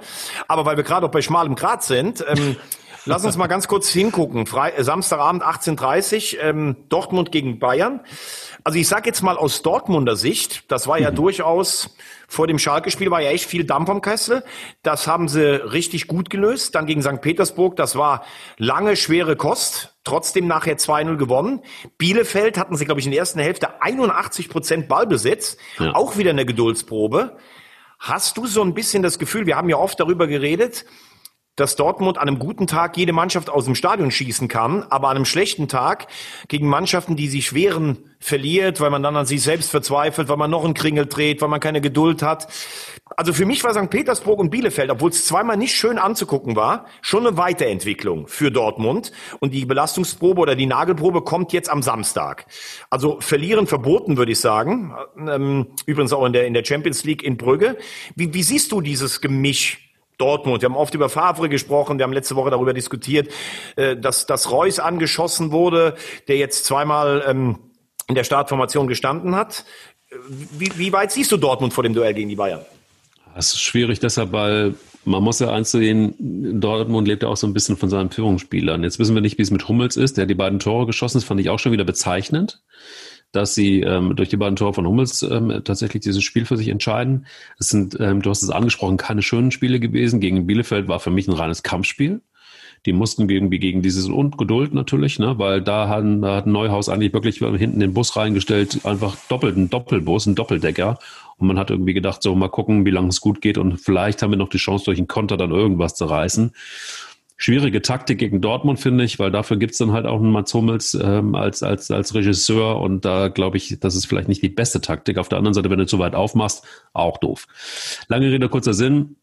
Aber weil wir gerade auch bei schmalem Grat sind, ähm, lass uns mal ganz kurz hingucken. Fre äh, Samstagabend 18.30 ähm, Dortmund gegen Bayern. Also ich sage jetzt mal aus Dortmunder Sicht, das war ja mhm. durchaus vor dem Schalke-Spiel war ja echt viel Dampf am Kessel. Das haben sie richtig gut gelöst. Dann gegen St. Petersburg, das war lange, schwere Kost. Trotzdem nachher 2-0 gewonnen. Bielefeld hatten sie, glaube ich, in der ersten Hälfte 81 Prozent Ballbesitz. Ja. Auch wieder eine Geduldsprobe. Hast du so ein bisschen das Gefühl, wir haben ja oft darüber geredet, dass Dortmund an einem guten Tag jede Mannschaft aus dem Stadion schießen kann, aber an einem schlechten Tag gegen Mannschaften, die sich wehren, verliert, weil man dann an sich selbst verzweifelt, weil man noch einen Kringel dreht, weil man keine Geduld hat. Also für mich war St. Petersburg und Bielefeld, obwohl es zweimal nicht schön anzugucken war, schon eine Weiterentwicklung für Dortmund. Und die Belastungsprobe oder die Nagelprobe kommt jetzt am Samstag. Also verlieren verboten, würde ich sagen. Ähm, übrigens auch in der, in der Champions League in Brügge. Wie, wie siehst du dieses Gemisch Dortmund. Wir haben oft über Favre gesprochen. Wir haben letzte Woche darüber diskutiert, äh, dass, dass Reus angeschossen wurde, der jetzt zweimal ähm, in der Startformation gestanden hat. Wie, wie weit siehst du Dortmund vor dem Duell gegen die Bayern? Das ist schwierig deshalb, weil man muss ja eins sehen, Dortmund lebt ja auch so ein bisschen von seinen Führungsspielern. Jetzt wissen wir nicht, wie es mit Hummels ist. Der hat die beiden Tore geschossen, das fand ich auch schon wieder bezeichnend dass sie ähm, durch die beiden Tore von Hummels ähm, tatsächlich dieses Spiel für sich entscheiden. Es sind, ähm, du hast es angesprochen, keine schönen Spiele gewesen. Gegen Bielefeld war für mich ein reines Kampfspiel. Die mussten irgendwie gegen dieses Ungeduld natürlich, ne, weil da, haben, da hat Neuhaus eigentlich wirklich hinten den Bus reingestellt, einfach doppelt, ein Doppelbus, ein Doppeldecker. Und man hat irgendwie gedacht, so mal gucken, wie lange es gut geht und vielleicht haben wir noch die Chance, durch einen Konter dann irgendwas zu reißen schwierige Taktik gegen Dortmund, finde ich, weil dafür gibt's dann halt auch einen Mats Hummels ähm, als, als, als Regisseur und da glaube ich, das ist vielleicht nicht die beste Taktik. Auf der anderen Seite, wenn du zu weit aufmachst, auch doof. Lange Rede, kurzer Sinn.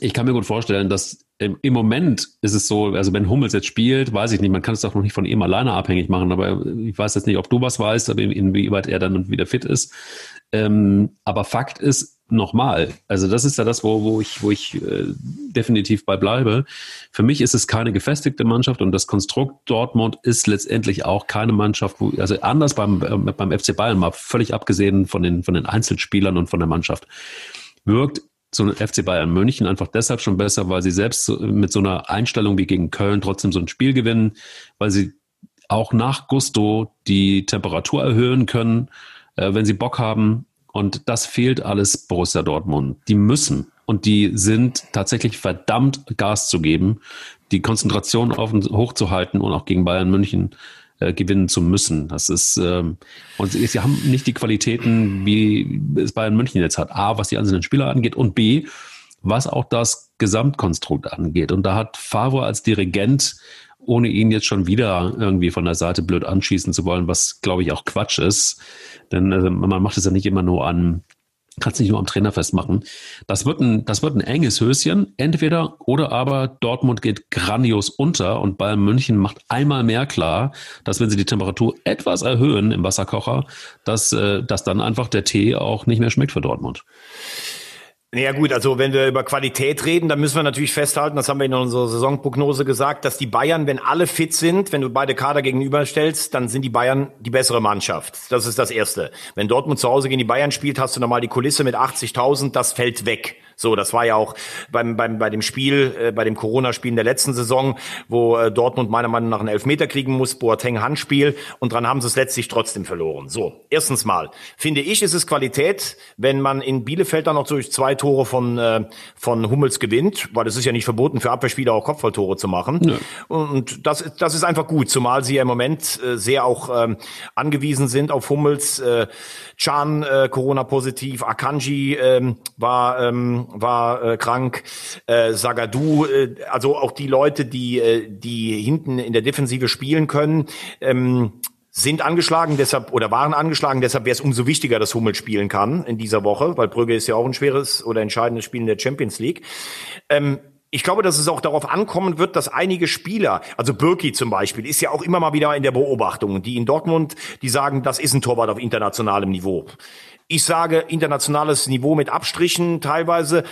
ich kann mir gut vorstellen, dass im Moment ist es so, also wenn Hummels jetzt spielt, weiß ich nicht, man kann es doch noch nicht von ihm alleine abhängig machen, aber ich weiß jetzt nicht, ob du was weißt, aber inwieweit er dann wieder fit ist. Ähm, aber Fakt ist, nochmal, also das ist ja das, wo, wo ich, wo ich äh, definitiv bei bleibe. Für mich ist es keine gefestigte Mannschaft und das Konstrukt Dortmund ist letztendlich auch keine Mannschaft, wo, also anders beim, äh, beim FC Bayern, mal völlig abgesehen von den, von den Einzelspielern und von der Mannschaft, wirkt so ein FC Bayern München einfach deshalb schon besser, weil sie selbst mit so einer Einstellung wie gegen Köln trotzdem so ein Spiel gewinnen, weil sie auch nach Gusto die Temperatur erhöhen können, äh, wenn sie Bock haben. Und das fehlt alles Borussia Dortmund. Die müssen und die sind tatsächlich verdammt Gas zu geben, die Konzentration auf hochzuhalten und auch gegen Bayern München äh, gewinnen zu müssen. Das ist ähm, und sie, sie haben nicht die Qualitäten, wie es Bayern München jetzt hat. A, was die einzelnen Spieler angeht und B, was auch das Gesamtkonstrukt angeht. Und da hat Favre als Dirigent ohne ihn jetzt schon wieder irgendwie von der Seite blöd anschießen zu wollen, was glaube ich auch Quatsch ist. Denn also, man macht es ja nicht immer nur an kannst nicht nur am Trainer festmachen. Das wird ein, das wird ein enges Höschen, entweder oder aber Dortmund geht grandios unter und Bayern München macht einmal mehr klar, dass wenn sie die Temperatur etwas erhöhen im Wasserkocher, dass, äh, dass dann einfach der Tee auch nicht mehr schmeckt für Dortmund. Ja gut, also wenn wir über Qualität reden, dann müssen wir natürlich festhalten, das haben wir in unserer Saisonprognose gesagt, dass die Bayern, wenn alle fit sind, wenn du beide Kader gegenüberstellst, dann sind die Bayern die bessere Mannschaft. Das ist das Erste. Wenn Dortmund zu Hause gegen die Bayern spielt, hast du nochmal die Kulisse mit 80.000, das fällt weg. So, das war ja auch beim, beim, bei dem Spiel, äh, bei dem Corona-Spiel in der letzten Saison, wo äh, Dortmund meiner Meinung nach einen Elfmeter kriegen muss, Boateng Handspiel und dran haben sie es letztlich trotzdem verloren. So, erstens mal, finde ich, ist es Qualität, wenn man in Bielefeld dann noch durch zwei Tore von, äh, von Hummels gewinnt, weil es ist ja nicht verboten für Abwehrspieler auch Kopfballtore zu machen. Ja. Und das, das ist einfach gut, zumal sie ja im Moment äh, sehr auch ähm, angewiesen sind auf Hummels. Äh, Chan äh, Corona-positiv, Akanji ähm, war ähm, war äh, krank, äh, Sagadu, äh, also auch die Leute, die äh, die hinten in der Defensive spielen können. Ähm, sind angeschlagen, deshalb oder waren angeschlagen, deshalb wäre es umso wichtiger, dass Hummel spielen kann in dieser Woche, weil Brügge ist ja auch ein schweres oder entscheidendes Spiel in der Champions League. Ähm, ich glaube, dass es auch darauf ankommen wird, dass einige Spieler, also Birki zum Beispiel, ist ja auch immer mal wieder in der Beobachtung, die in Dortmund, die sagen, das ist ein Torwart auf internationalem Niveau. Ich sage internationales Niveau mit Abstrichen teilweise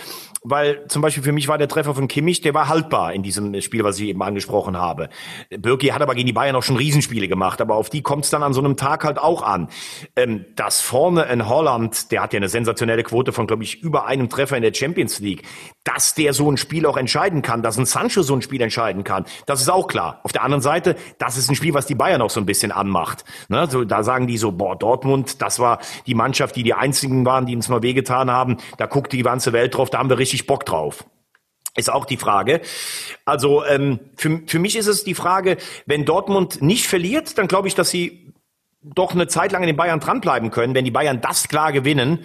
weil zum Beispiel für mich war der Treffer von Kimmich, der war haltbar in diesem Spiel, was ich eben angesprochen habe. Birki hat aber gegen die Bayern auch schon Riesenspiele gemacht, aber auf die kommt es dann an so einem Tag halt auch an. Ähm, dass vorne in Holland, der hat ja eine sensationelle Quote von, glaube ich, über einem Treffer in der Champions League, dass der so ein Spiel auch entscheiden kann, dass ein Sancho so ein Spiel entscheiden kann, das ist auch klar. Auf der anderen Seite, das ist ein Spiel, was die Bayern auch so ein bisschen anmacht. Ne? So, da sagen die so, boah, Dortmund, das war die Mannschaft, die die einzigen waren, die uns mal wehgetan haben. Da guckt die ganze Welt drauf, da haben wir richtig Bock drauf? Ist auch die Frage. Also ähm, für, für mich ist es die Frage, wenn Dortmund nicht verliert, dann glaube ich, dass sie doch eine Zeit lang in den Bayern dranbleiben können. Wenn die Bayern das klar gewinnen,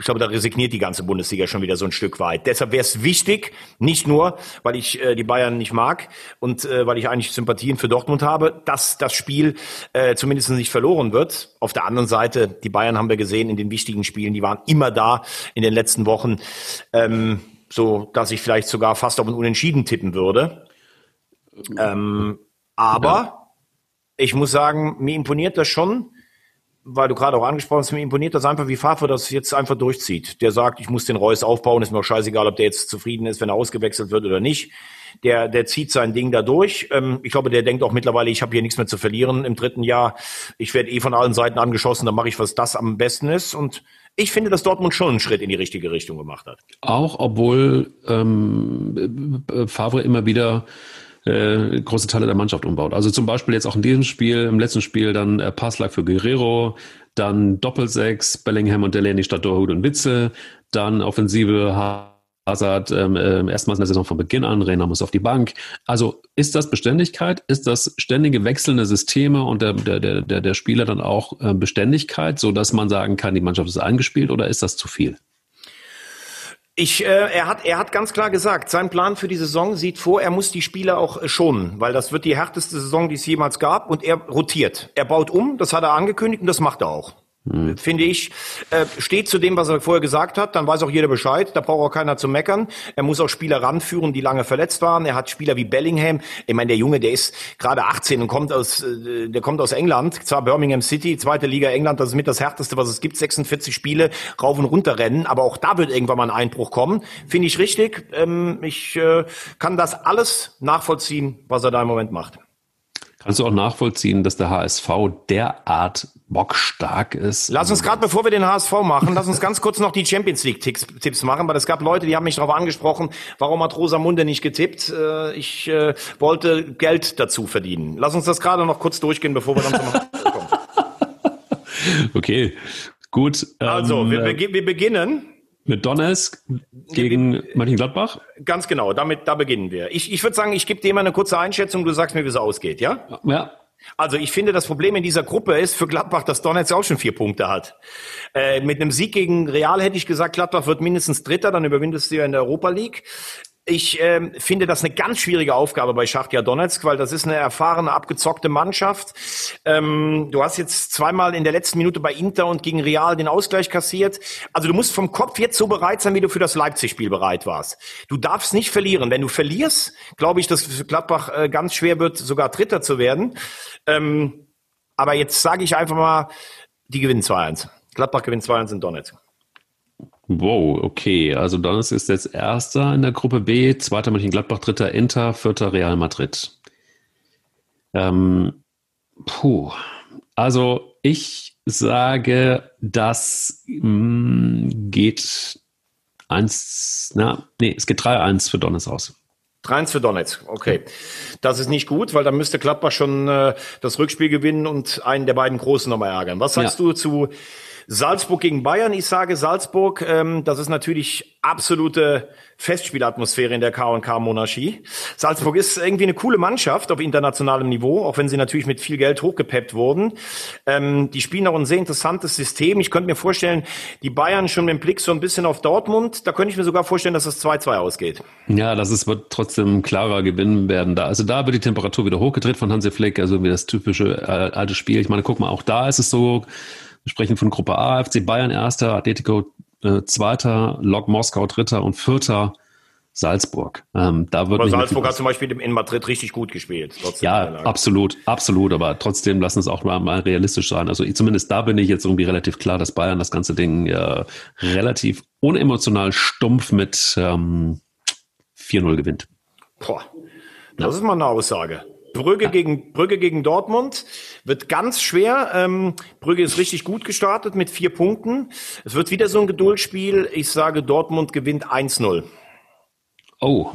ich glaube, da resigniert die ganze Bundesliga schon wieder so ein Stück weit. Deshalb wäre es wichtig, nicht nur, weil ich äh, die Bayern nicht mag und äh, weil ich eigentlich Sympathien für Dortmund habe, dass das Spiel äh, zumindest nicht verloren wird. Auf der anderen Seite, die Bayern haben wir gesehen in den wichtigen Spielen, die waren immer da in den letzten Wochen. Ähm, so dass ich vielleicht sogar fast auf ein Unentschieden tippen würde. Ähm, aber ja. ich muss sagen, mir imponiert das schon, weil du gerade auch angesprochen hast, mir imponiert das einfach, wie Favre das jetzt einfach durchzieht. Der sagt, ich muss den Reus aufbauen, ist mir auch scheißegal, ob der jetzt zufrieden ist, wenn er ausgewechselt wird oder nicht. Der, der zieht sein Ding da durch. Ähm, ich glaube, der denkt auch mittlerweile, ich habe hier nichts mehr zu verlieren im dritten Jahr. Ich werde eh von allen Seiten angeschossen, dann mache ich, was das am besten ist. Und ich finde, dass Dortmund schon einen Schritt in die richtige Richtung gemacht hat. Auch obwohl ähm, Favre immer wieder äh, große Teile der Mannschaft umbaut. Also zum Beispiel jetzt auch in diesem Spiel, im letzten Spiel dann äh, Passlag für Guerrero, dann Doppelsechs, Bellingham und Delaney statt Dorhut und Witzel, dann Offensive Hazard ähm, äh, erstmals in der Saison von Beginn an, Reiner muss auf die Bank. Also ist das Beständigkeit? Ist das ständige wechselnde Systeme und der, der, der, der Spieler dann auch äh, Beständigkeit, sodass man sagen kann, die Mannschaft ist eingespielt oder ist das zu viel? Ich, äh, er, hat, er hat ganz klar gesagt, sein Plan für die Saison sieht vor, er muss die Spieler auch äh, schonen, weil das wird die härteste Saison, die es jemals gab und er rotiert. Er baut um, das hat er angekündigt und das macht er auch. Mhm. Finde ich, äh, steht zu dem, was er vorher gesagt hat, dann weiß auch jeder Bescheid, da braucht auch keiner zu meckern. Er muss auch Spieler ranführen, die lange verletzt waren. Er hat Spieler wie Bellingham. Ich meine, der Junge, der ist gerade 18 und kommt aus, äh, der kommt aus England, zwar Birmingham City, zweite Liga England, das ist mit das härteste, was es gibt, 46 Spiele, rauf und runter rennen, aber auch da wird irgendwann mal ein Einbruch kommen. Finde ich richtig. Ähm, ich äh, kann das alles nachvollziehen, was er da im Moment macht. Kannst du auch nachvollziehen, dass der HSV derart bockstark ist? Lass uns gerade, bevor wir den HSV machen, lass uns ganz kurz noch die Champions League Tipps machen, weil es gab Leute, die haben mich darauf angesprochen, warum hat Rosamunde nicht getippt? Äh, ich äh, wollte Geld dazu verdienen. Lass uns das gerade noch kurz durchgehen, bevor wir dann zum kommen. Okay, gut. Also, ähm, wir, wir beginnen mit Donetsk gegen Mönchengladbach? Ganz genau, damit, da beginnen wir. Ich, ich würde sagen, ich gebe dir mal eine kurze Einschätzung, du sagst mir, wie es ausgeht, ja? Ja. Also ich finde, das Problem in dieser Gruppe ist für Gladbach, dass Donetsk auch schon vier Punkte hat. Äh, mit einem Sieg gegen Real hätte ich gesagt, Gladbach wird mindestens Dritter, dann überwindest du ja in der Europa League. Ich ähm, finde das eine ganz schwierige Aufgabe bei Schachtja Donetsk, weil das ist eine erfahrene, abgezockte Mannschaft. Ähm, du hast jetzt zweimal in der letzten Minute bei Inter und gegen Real den Ausgleich kassiert. Also du musst vom Kopf jetzt so bereit sein, wie du für das Leipzig-Spiel bereit warst. Du darfst nicht verlieren. Wenn du verlierst, glaube ich, dass für Gladbach äh, ganz schwer wird, sogar Dritter zu werden. Ähm, aber jetzt sage ich einfach mal, die gewinnen 2-1. Gladbach gewinnt 2-1 in Donetsk. Wow, okay. Also Donetsk ist jetzt Erster in der Gruppe B, zweiter Mönchengladbach, dritter Inter, vierter Real Madrid. Ähm, puh. Also ich sage, das mh, mm, geht 1, na, nee, es geht 3-1 für Donetsk aus. 3-1 für Donetsk, okay. Das ist nicht gut, weil dann müsste Gladbach schon äh, das Rückspiel gewinnen und einen der beiden Großen nochmal ärgern. Was sagst ja. du zu Salzburg gegen Bayern. Ich sage Salzburg, ähm, das ist natürlich absolute Festspielatmosphäre in der K&K-Monarchie. Salzburg ist irgendwie eine coole Mannschaft auf internationalem Niveau, auch wenn sie natürlich mit viel Geld hochgepeppt wurden. Ähm, die spielen auch ein sehr interessantes System. Ich könnte mir vorstellen, die Bayern schon mit dem Blick so ein bisschen auf Dortmund. Da könnte ich mir sogar vorstellen, dass das 2-2 ausgeht. Ja, das ist, wird trotzdem klarer Gewinn werden da. Also da wird die Temperatur wieder hochgedreht von Hansi Flick, also wie das typische äh, alte Spiel. Ich meine, guck mal, auch da ist es so, wir sprechen von Gruppe A, FC Bayern erster, Atletico äh, zweiter, Lok Moskau dritter und vierter Salzburg. Ähm, da wird aber Salzburg hat zum Beispiel in Madrid richtig gut gespielt. Ja, absolut, absolut. Aber trotzdem lassen es auch mal, mal realistisch sein. Also ich, zumindest da bin ich jetzt irgendwie relativ klar, dass Bayern das ganze Ding äh, relativ unemotional stumpf mit ähm, 4-0 gewinnt. Boah, das ja. ist mal eine Aussage. Brügge gegen Brügge gegen Dortmund wird ganz schwer. Ähm, Brügge ist richtig gut gestartet mit vier Punkten. Es wird wieder so ein Geduldsspiel. Ich sage, Dortmund gewinnt 1-0. Oh.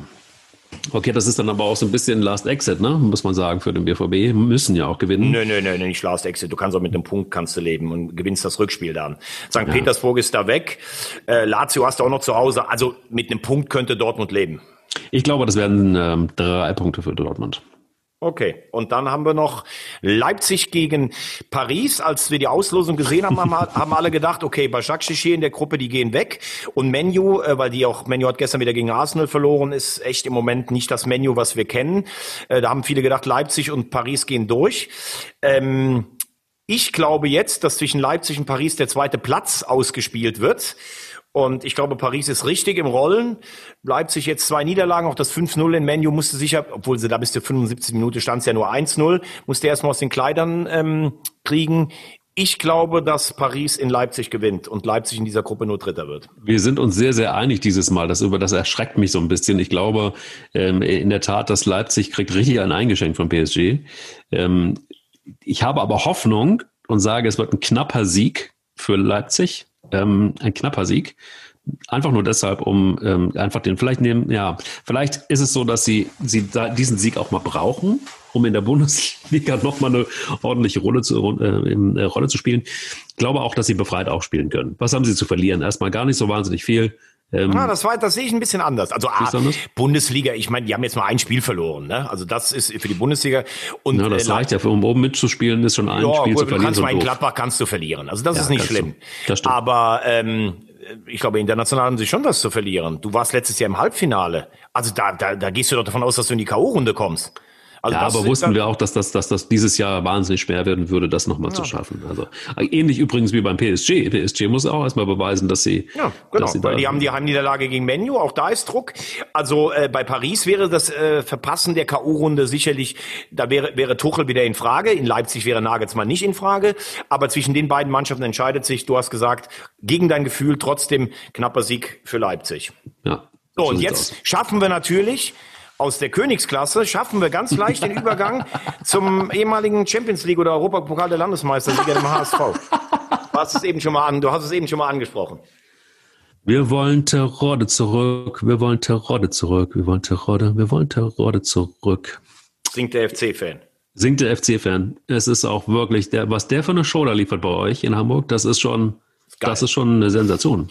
Okay, das ist dann aber auch so ein bisschen Last Exit, ne? Muss man sagen, für den BVB. Müssen ja auch gewinnen. Nö, nö, nö, nicht Last Exit. Du kannst auch mit einem Punkt kannst du leben und gewinnst das Rückspiel dann. St. Ja. Petersburg ist da weg. Äh, Lazio hast du auch noch zu Hause. Also mit einem Punkt könnte Dortmund leben. Ich glaube, das werden ähm, drei Punkte für Dortmund. Okay, und dann haben wir noch Leipzig gegen Paris. Als wir die Auslosung gesehen haben, haben alle gedacht, okay, Başakşehir in der Gruppe, die gehen weg. Und Menu, äh, weil die auch, Menu hat gestern wieder gegen Arsenal verloren, ist echt im Moment nicht das Menu, was wir kennen. Äh, da haben viele gedacht, Leipzig und Paris gehen durch. Ähm, ich glaube jetzt, dass zwischen Leipzig und Paris der zweite Platz ausgespielt wird. Und ich glaube, Paris ist richtig im Rollen. Leipzig jetzt zwei Niederlagen, auch das 5-0 in Menu musste sicher, obwohl sie da bis zur 75 Minute stand es ja nur 1-0, musste erstmal aus den Kleidern ähm, kriegen. Ich glaube, dass Paris in Leipzig gewinnt und Leipzig in dieser Gruppe nur Dritter wird. Wir sind uns sehr, sehr einig dieses Mal. Das das erschreckt mich so ein bisschen. Ich glaube ähm, in der Tat, dass Leipzig kriegt richtig ein Eingeschenk von PSG. Ähm, ich habe aber Hoffnung und sage, es wird ein knapper Sieg für Leipzig ähm, ein knapper Sieg. Einfach nur deshalb, um ähm, einfach den, vielleicht nehmen, ja, vielleicht ist es so, dass sie, sie da diesen Sieg auch mal brauchen, um in der Bundesliga nochmal eine ordentliche Rolle zu, äh, in, äh, Rolle zu spielen. Ich glaube auch, dass sie befreit auch spielen können. Was haben sie zu verlieren? Erstmal gar nicht so wahnsinnig viel. Ähm, ah, das war, das sehe ich ein bisschen anders. Also A, Bundesliga, ich meine, die haben jetzt mal ein Spiel verloren, ne? Also das ist für die Bundesliga. Und ja, das äh, reicht ja, um oben mitzuspielen, ist schon ein ja, Spiel gut, zu verlieren. Du kannst mal in Gladbach kannst du verlieren. Also das ja, ist nicht schlimm. Du. Das stimmt. Aber ähm, ich glaube, international haben sie schon was zu verlieren. Du warst letztes Jahr im Halbfinale. Also da, da, da gehst du doch davon aus, dass du in die K.O.-Runde kommst. Also ja, aber wussten wir auch, dass das, dass das dieses Jahr wahnsinnig schwer werden würde, das nochmal ja. zu schaffen. Also ähnlich übrigens wie beim PSG. PSG muss auch erstmal beweisen, dass sie. Ja, genau. Sie weil die haben die Heimniederlage gegen Menu, auch da ist Druck. Also äh, bei Paris wäre das äh, Verpassen der K.O.-Runde sicherlich, da wäre, wäre Tuchel wieder in Frage. In Leipzig wäre Nagelsmann nicht in Frage. Aber zwischen den beiden Mannschaften entscheidet sich, du hast gesagt, gegen dein Gefühl trotzdem knapper Sieg für Leipzig. Ja. So, und jetzt aus. schaffen wir natürlich aus der Königsklasse schaffen wir ganz leicht den Übergang zum ehemaligen Champions League oder Europapokal der Landesmeistersieger im HSV. Du hast es eben schon mal an, du hast es eben schon mal angesprochen. Wir wollen Terrorde zurück, wir wollen Terrorde zurück, wir wollen Terrorde, wir wollen Terrorde zurück. Singt der FC-Fan. Singt der FC-Fan. Es ist auch wirklich, der, was der für eine Show da liefert bei euch in Hamburg, das ist schon, das, das ist schon eine Sensation.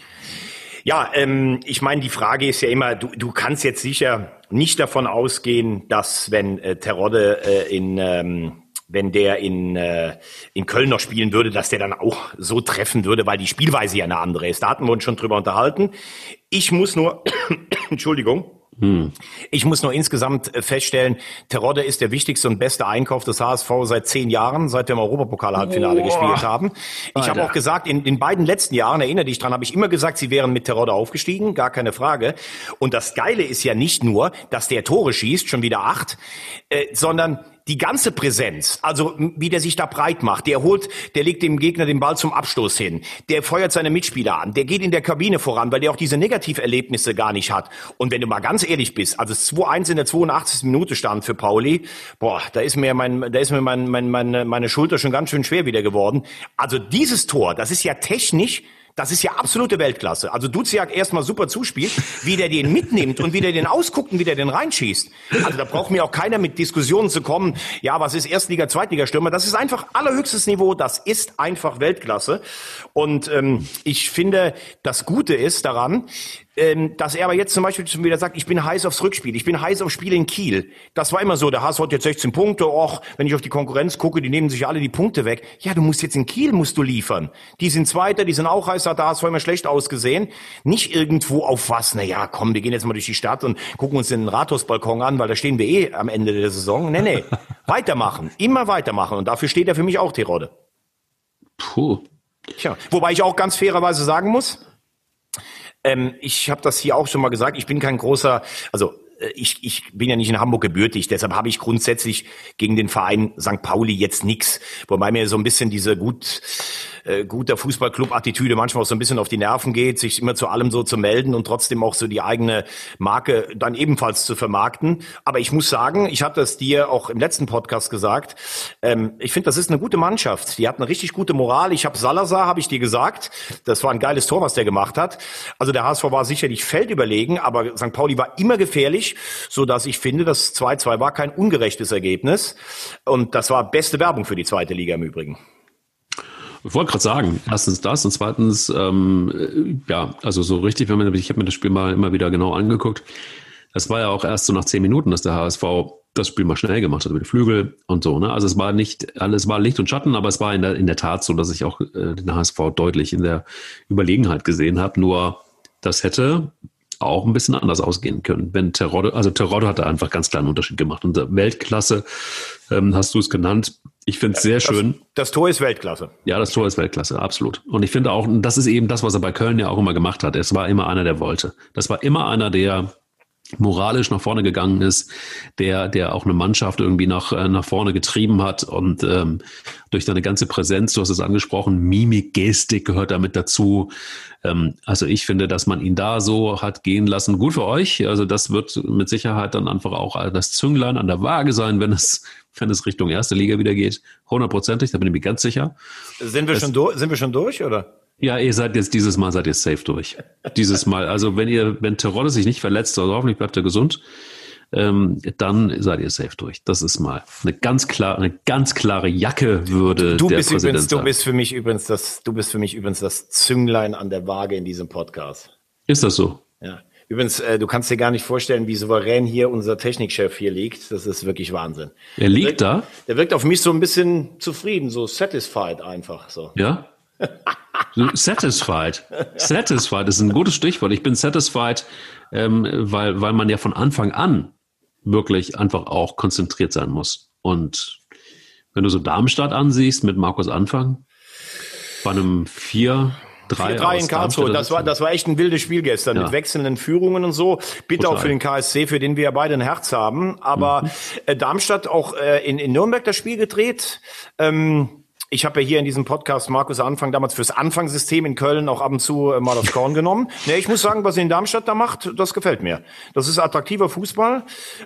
Ja, ähm, ich meine, die Frage ist ja immer, du, du kannst jetzt sicher nicht davon ausgehen, dass wenn äh, Terodde äh, in ähm, wenn der in, äh, in Köln noch spielen würde, dass der dann auch so treffen würde, weil die Spielweise ja eine andere ist. Da hatten wir uns schon drüber unterhalten. Ich muss nur, Entschuldigung, hm. Ich muss nur insgesamt äh, feststellen, Terodde ist der wichtigste und beste Einkauf des HSV seit zehn Jahren, seit wir im Europapokal-Halbfinale gespielt haben. Ich habe auch gesagt, in den beiden letzten Jahren, erinnere dich dran, habe ich immer gesagt, sie wären mit Terodde aufgestiegen, gar keine Frage. Und das Geile ist ja nicht nur, dass der Tore schießt, schon wieder acht, äh, sondern die ganze Präsenz, also wie der sich da breit macht, der holt, der legt dem Gegner den Ball zum Abstoß hin, der feuert seine Mitspieler an, der geht in der Kabine voran, weil der auch diese Negativerlebnisse gar nicht hat. Und wenn du mal ganz ehrlich bist, also 2-1 in der 82. Minute stand für Pauli, boah, da ist mir mein, da ist mir mein, mein, meine, meine Schulter schon ganz schön schwer wieder geworden. Also dieses Tor, das ist ja technisch das ist ja absolute Weltklasse. Also Duziak erstmal super zuspielt, wie der den mitnimmt und wie der den ausguckt und wie der den reinschießt. Also da braucht mir auch keiner mit Diskussionen zu kommen, ja, was ist Erstliga, Zweitliga-Stürmer? Das ist einfach allerhöchstes Niveau, das ist einfach Weltklasse. Und ähm, ich finde, das Gute ist daran, ähm, dass er aber jetzt zum Beispiel schon wieder sagt, ich bin heiß aufs Rückspiel, ich bin heiß aufs Spiel in Kiel. Das war immer so, der HSV hat jetzt 16 Punkte, och, wenn ich auf die Konkurrenz gucke, die nehmen sich alle die Punkte weg. Ja, du musst jetzt in Kiel, musst du liefern. Die sind Zweiter, die sind auch heiß, hat der HSV immer schlecht ausgesehen. Nicht irgendwo auf was, na ja, komm, wir gehen jetzt mal durch die Stadt und gucken uns den Rathausbalkon an, weil da stehen wir eh am Ende der Saison. Nee, nee, weitermachen, immer weitermachen und dafür steht er für mich auch, Terodde. Puh. Tja, wobei ich auch ganz fairerweise sagen muss, ähm, ich habe das hier auch schon mal gesagt, ich bin kein großer, also äh, ich, ich bin ja nicht in Hamburg gebürtig, deshalb habe ich grundsätzlich gegen den Verein St. Pauli jetzt nix. Wobei mir so ein bisschen diese gut äh, guter Fußballclub-Attitüde manchmal auch so ein bisschen auf die Nerven geht, sich immer zu allem so zu melden und trotzdem auch so die eigene Marke dann ebenfalls zu vermarkten. Aber ich muss sagen, ich habe das dir auch im letzten Podcast gesagt, ähm, ich finde, das ist eine gute Mannschaft. Die hat eine richtig gute Moral. Ich habe Salazar, habe ich dir gesagt, das war ein geiles Tor, was der gemacht hat. Also der HSV war sicherlich feldüberlegen, aber St. Pauli war immer gefährlich, so dass ich finde, das 2-2 war kein ungerechtes Ergebnis. Und das war beste Werbung für die zweite Liga im Übrigen. Ich wollte gerade sagen, erstens das und zweitens, ähm, ja, also so richtig, wenn man, ich habe mir das Spiel mal immer wieder genau angeguckt. Es war ja auch erst so nach zehn Minuten, dass der HSV das Spiel mal schnell gemacht hat mit den Flügel und so. Ne? Also es war nicht, alles war Licht und Schatten, aber es war in der, in der Tat so, dass ich auch äh, den HSV deutlich in der Überlegenheit gesehen habe. Nur das hätte auch ein bisschen anders ausgehen können. Wenn Terodde, also Terodde hat da einfach ganz klar einen Unterschied gemacht. Und Weltklasse, ähm, hast du es genannt, ich finde es sehr schön. Das, Tor ist Weltklasse. Ja, das Tor ist Weltklasse, absolut. Und ich finde auch, das ist eben das, was er bei Köln ja auch immer gemacht hat. Es war immer einer, der wollte. Das war immer einer, der moralisch nach vorne gegangen ist, der, der auch eine Mannschaft irgendwie nach, äh, nach vorne getrieben hat und ähm, durch seine ganze Präsenz, du hast es angesprochen, Mimik, Gestik gehört damit dazu. Ähm, also ich finde, dass man ihn da so hat gehen lassen, gut für euch. Also das wird mit Sicherheit dann einfach auch das Zünglein an der Waage sein, wenn es, wenn es Richtung erste Liga wieder geht. Hundertprozentig, da bin ich mir ganz sicher. Sind wir, es, schon, durch, sind wir schon durch, oder? Ja, ihr seid jetzt dieses Mal seid ihr safe durch. Dieses Mal. Also wenn ihr, wenn Terodde sich nicht verletzt, also hoffentlich bleibt er gesund, ähm, dann seid ihr safe durch. Das ist mal eine ganz klare, eine ganz klare Jacke würde du der bist Präsident übrigens, Du bist für mich übrigens das, du bist für mich übrigens das Zünglein an der Waage in diesem Podcast. Ist das so? Ja. Übrigens, äh, du kannst dir gar nicht vorstellen, wie souverän hier unser Technikchef hier liegt. Das ist wirklich Wahnsinn. Er liegt der wirkt, da? Der wirkt auf mich so ein bisschen zufrieden, so satisfied einfach so. Ja? Satisfied. Satisfied ist ein gutes Stichwort. Ich bin satisfied, ähm, weil, weil man ja von Anfang an wirklich einfach auch konzentriert sein muss. Und wenn du so Darmstadt ansiehst mit Markus Anfang, bei einem 4 3 drei in Karlsruhe. Das war, das war echt ein wildes Spiel gestern ja. mit wechselnden Führungen und so. Bitte auch für den KSC, für den wir ja beide ein Herz haben. Aber mhm. äh, Darmstadt auch äh, in, in Nürnberg das Spiel gedreht. Ähm, ich habe ja hier in diesem Podcast Markus Anfang damals fürs Anfangssystem in Köln auch ab und zu äh, mal das Korn genommen. Nee, ich muss sagen, was er in Darmstadt da macht, das gefällt mir. Das ist attraktiver Fußball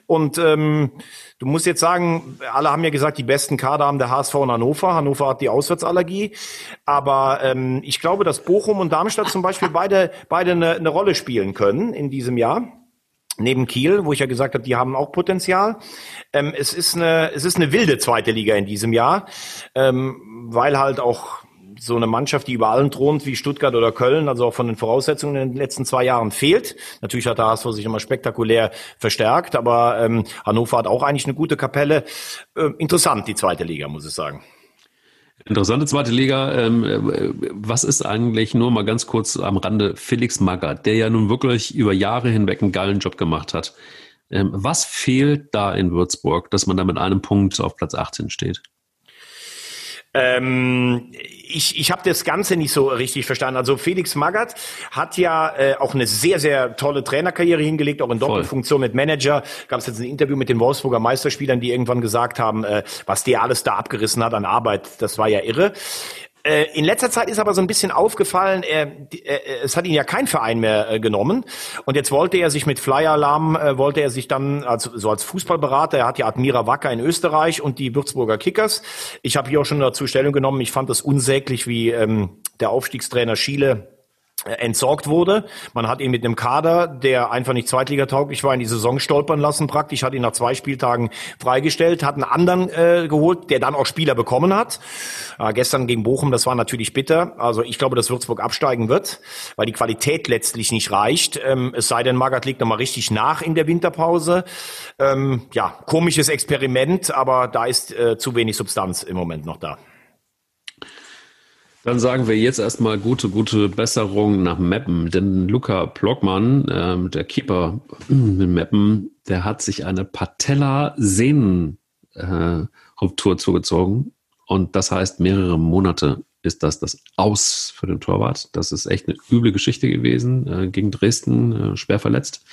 und ähm, du musst jetzt sagen, alle haben ja gesagt, die besten Kader haben der HSV und Hannover. Hannover hat die Auswärtsallergie, aber ähm, ich glaube, dass Bochum und Darmstadt zum Beispiel beide beide eine, eine Rolle spielen können in diesem Jahr neben Kiel, wo ich ja gesagt habe, die haben auch Potenzial. Ähm, es ist eine, es ist eine wilde zweite Liga in diesem Jahr, ähm, weil halt auch so eine Mannschaft, die über allen thront, wie Stuttgart oder Köln, also auch von den Voraussetzungen in den letzten zwei Jahren fehlt. Natürlich hat der HSV sich immer spektakulär verstärkt, aber ähm, Hannover hat auch eigentlich eine gute Kapelle. Äh, interessant, die zweite Liga, muss ich sagen. Interessante zweite Liga. Ähm, äh, was ist eigentlich, nur mal ganz kurz am Rande, Felix Magath, der ja nun wirklich über Jahre hinweg einen geilen Job gemacht hat. Ähm, was fehlt da in Würzburg, dass man da mit einem Punkt auf Platz 18 steht? Ähm, ich ich habe das Ganze nicht so richtig verstanden. Also Felix Magath hat ja äh, auch eine sehr, sehr tolle Trainerkarriere hingelegt, auch in Doppelfunktion mit Manager. Gab es jetzt ein Interview mit den Wolfsburger Meisterspielern, die irgendwann gesagt haben, äh, was der alles da abgerissen hat an Arbeit, das war ja irre. Äh, in letzter Zeit ist aber so ein bisschen aufgefallen, er, er, es hat ihn ja kein Verein mehr äh, genommen. Und jetzt wollte er sich mit Flyer Alarm, äh, wollte er sich dann als, so als Fußballberater, er hat ja Admira Wacker in Österreich und die Würzburger Kickers. Ich habe hier auch schon dazu Stellung genommen. Ich fand das unsäglich, wie ähm, der Aufstiegstrainer Schiele äh, entsorgt wurde. Man hat ihn mit einem Kader, der einfach nicht zweitligatauglich war, in die Saison stolpern lassen praktisch, hat ihn nach zwei Spieltagen freigestellt, hat einen anderen äh, geholt, der dann auch Spieler bekommen hat. Äh, gestern gegen Bochum, das war natürlich bitter. Also ich glaube, dass Würzburg absteigen wird, weil die Qualität letztlich nicht reicht. Ähm, es sei denn, Magath legt nochmal richtig nach in der Winterpause. Ähm, ja, komisches Experiment, aber da ist äh, zu wenig Substanz im Moment noch da. Dann sagen wir jetzt erstmal gute, gute Besserung nach Meppen. Denn Luca Plockmann, ähm, der Keeper in Meppen, der hat sich eine Patella-Sehnenruptur äh, zugezogen. Und das heißt, mehrere Monate ist das das Aus für den Torwart. Das ist echt eine üble Geschichte gewesen. Äh, gegen Dresden äh, schwer verletzt.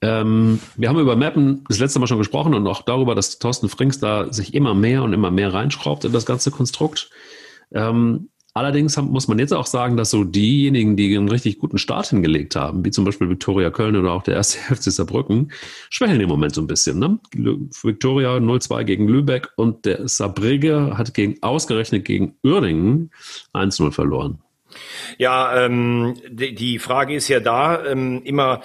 Ähm, wir haben über Mappen das letzte Mal schon gesprochen und auch darüber, dass Thorsten Frings da sich immer mehr und immer mehr reinschraubt in das ganze Konstrukt. Ähm, allerdings muss man jetzt auch sagen, dass so diejenigen, die einen richtig guten Start hingelegt haben, wie zum Beispiel Viktoria Köln oder auch der erste FC Saarbrücken, schwächeln im Moment so ein bisschen. Ne? Viktoria 0-2 gegen Lübeck und der Saarbrügge hat gegen, ausgerechnet gegen Uerdingen 1-0 verloren. Ja, ähm, die, die Frage ist ja da ähm, immer,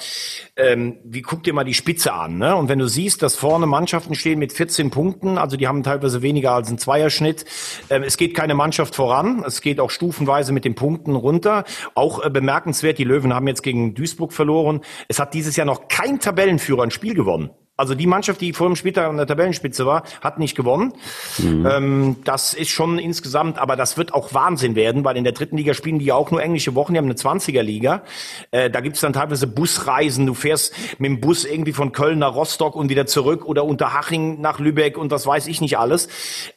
ähm, wie guck dir mal die Spitze an, ne? Und wenn du siehst, dass vorne Mannschaften stehen mit 14 Punkten, also die haben teilweise weniger als einen Zweierschnitt, ähm, es geht keine Mannschaft voran, es geht auch stufenweise mit den Punkten runter. Auch äh, bemerkenswert, die Löwen haben jetzt gegen Duisburg verloren. Es hat dieses Jahr noch kein Tabellenführer ein Spiel gewonnen. Also die Mannschaft, die vor dem Spieltag an der Tabellenspitze war, hat nicht gewonnen. Mhm. Ähm, das ist schon insgesamt, aber das wird auch Wahnsinn werden, weil in der dritten Liga spielen die ja auch nur englische Wochen, die haben eine 20er-Liga. Äh, da gibt's dann teilweise Busreisen. Du fährst mit dem Bus irgendwie von Köln nach Rostock und wieder zurück oder unter Haching nach Lübeck und das weiß ich nicht alles.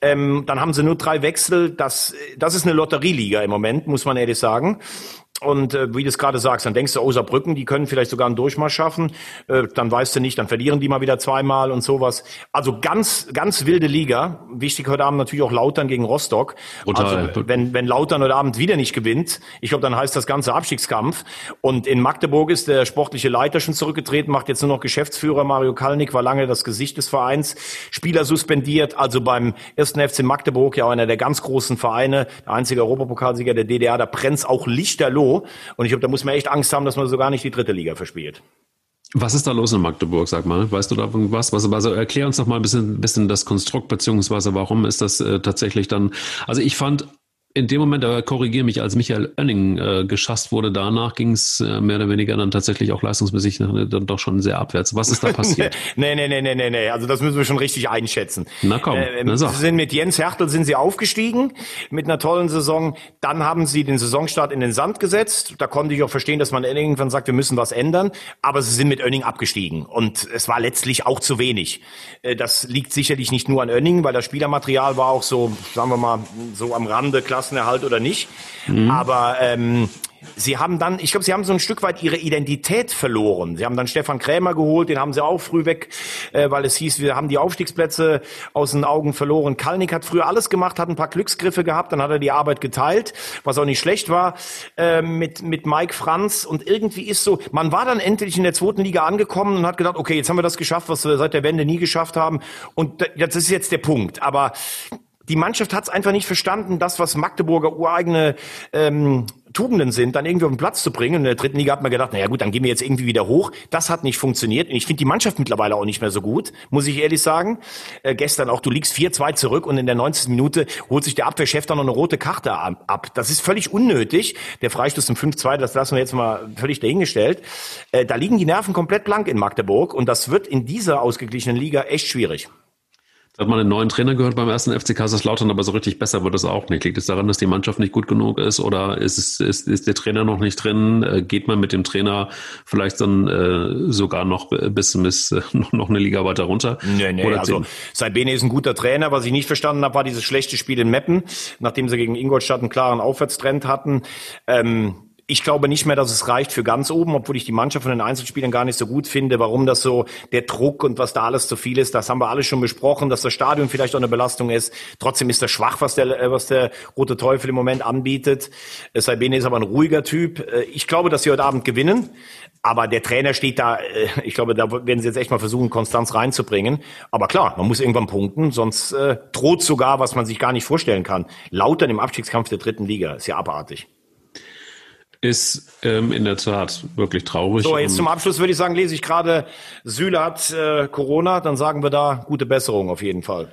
Ähm, dann haben sie nur drei Wechsel. Das, das ist eine Lotterieliga im Moment, muss man ehrlich sagen. Und äh, wie du es gerade sagst, dann denkst du, oh, Saarbrücken, die können vielleicht sogar einen Durchmarsch schaffen. Äh, dann weißt du nicht, dann verlieren die mal wieder zweimal und sowas. Also ganz, ganz wilde Liga. Wichtig heute Abend natürlich auch Lautern gegen Rostock. Total. Also wenn, wenn Lautern heute Abend wieder nicht gewinnt, ich glaube, dann heißt das ganze Abstiegskampf. Und in Magdeburg ist der sportliche Leiter schon zurückgetreten, macht jetzt nur noch Geschäftsführer. Mario Kalnick war lange das Gesicht des Vereins. Spieler suspendiert, also beim ersten FC Magdeburg, ja einer der ganz großen Vereine, der einzige Europapokalsieger der DDR, da brennt's auch lichterloh und ich glaube, da muss man echt Angst haben, dass man sogar nicht die dritte Liga verspielt. Was ist da los in Magdeburg, sag mal? Weißt du da was? was also erklär uns noch mal ein bisschen, bisschen das Konstrukt, beziehungsweise warum ist das äh, tatsächlich dann, also ich fand in dem Moment, da korrigiere mich, als Michael Oenning äh, geschasst wurde, danach ging es äh, mehr oder weniger dann tatsächlich auch leistungsmäßig dann doch schon sehr abwärts. Was ist da passiert? nee, nee, nee, nee, nee, nee. Also das müssen wir schon richtig einschätzen. Na komm, äh, na Sie sind mit Jens Hertel sind sie aufgestiegen mit einer tollen Saison. Dann haben sie den Saisonstart in den Sand gesetzt. Da konnte ich auch verstehen, dass man irgendwann sagt, wir müssen was ändern. Aber sie sind mit Oenning abgestiegen. Und es war letztlich auch zu wenig. Äh, das liegt sicherlich nicht nur an Oenning, weil das Spielermaterial war auch so, sagen wir mal, so am Rande Klasse Klassenerhalt oder nicht. Mhm. Aber ähm, sie haben dann, ich glaube, sie haben so ein Stück weit ihre Identität verloren. Sie haben dann Stefan Krämer geholt, den haben sie auch früh weg, äh, weil es hieß, wir haben die Aufstiegsplätze aus den Augen verloren. Kalnick hat früher alles gemacht, hat ein paar Glücksgriffe gehabt, dann hat er die Arbeit geteilt, was auch nicht schlecht war, äh, mit, mit Mike Franz. Und irgendwie ist so, man war dann endlich in der zweiten Liga angekommen und hat gedacht, okay, jetzt haben wir das geschafft, was wir seit der Wende nie geschafft haben. Und das ist jetzt der Punkt. Aber die Mannschaft hat es einfach nicht verstanden, das, was Magdeburger ureigene ähm, Tugenden sind, dann irgendwie auf den Platz zu bringen. in der dritten Liga hat man gedacht, naja gut, dann gehen wir jetzt irgendwie wieder hoch. Das hat nicht funktioniert. Und ich finde die Mannschaft mittlerweile auch nicht mehr so gut, muss ich ehrlich sagen. Äh, gestern auch, du liegst 4-2 zurück und in der 90. Minute holt sich der Abwehrchef dann noch eine rote Karte ab. Das ist völlig unnötig. Der Freistoß im 5-2, das lassen wir jetzt mal völlig dahingestellt. Äh, da liegen die Nerven komplett blank in Magdeburg und das wird in dieser ausgeglichenen Liga echt schwierig. Da hat man einen neuen Trainer gehört beim ersten FC Kaiserslautern, aber so richtig besser wird es auch nicht. Liegt es daran, dass die Mannschaft nicht gut genug ist oder ist, es, ist, ist der Trainer noch nicht drin? Äh, geht man mit dem Trainer vielleicht dann äh, sogar noch bis, bis äh, noch eine Liga weiter runter? Nee, nee, oder also Saibene ist ein guter Trainer. Was ich nicht verstanden habe, war dieses schlechte Spiel in Meppen, nachdem sie gegen Ingolstadt einen klaren Aufwärtstrend hatten. Ähm, ich glaube nicht mehr, dass es reicht für ganz oben, obwohl ich die Mannschaft von den Einzelspielern gar nicht so gut finde. Warum das so, der Druck und was da alles zu viel ist, das haben wir alles schon besprochen, dass das Stadion vielleicht auch eine Belastung ist. Trotzdem ist das schwach, was der, äh, was der Rote Teufel im Moment anbietet. Sabine ist aber ein ruhiger Typ. Äh, ich glaube, dass sie heute Abend gewinnen. Aber der Trainer steht da, äh, ich glaube, da werden sie jetzt echt mal versuchen, Konstanz reinzubringen. Aber klar, man muss irgendwann punkten, sonst äh, droht sogar, was man sich gar nicht vorstellen kann. Lautern im Abstiegskampf der dritten Liga. Ist ja abartig ist ähm, in der Tat wirklich traurig. So, jetzt zum Abschluss würde ich sagen, lese ich gerade, Süle hat äh, Corona, dann sagen wir da gute Besserung auf jeden Fall.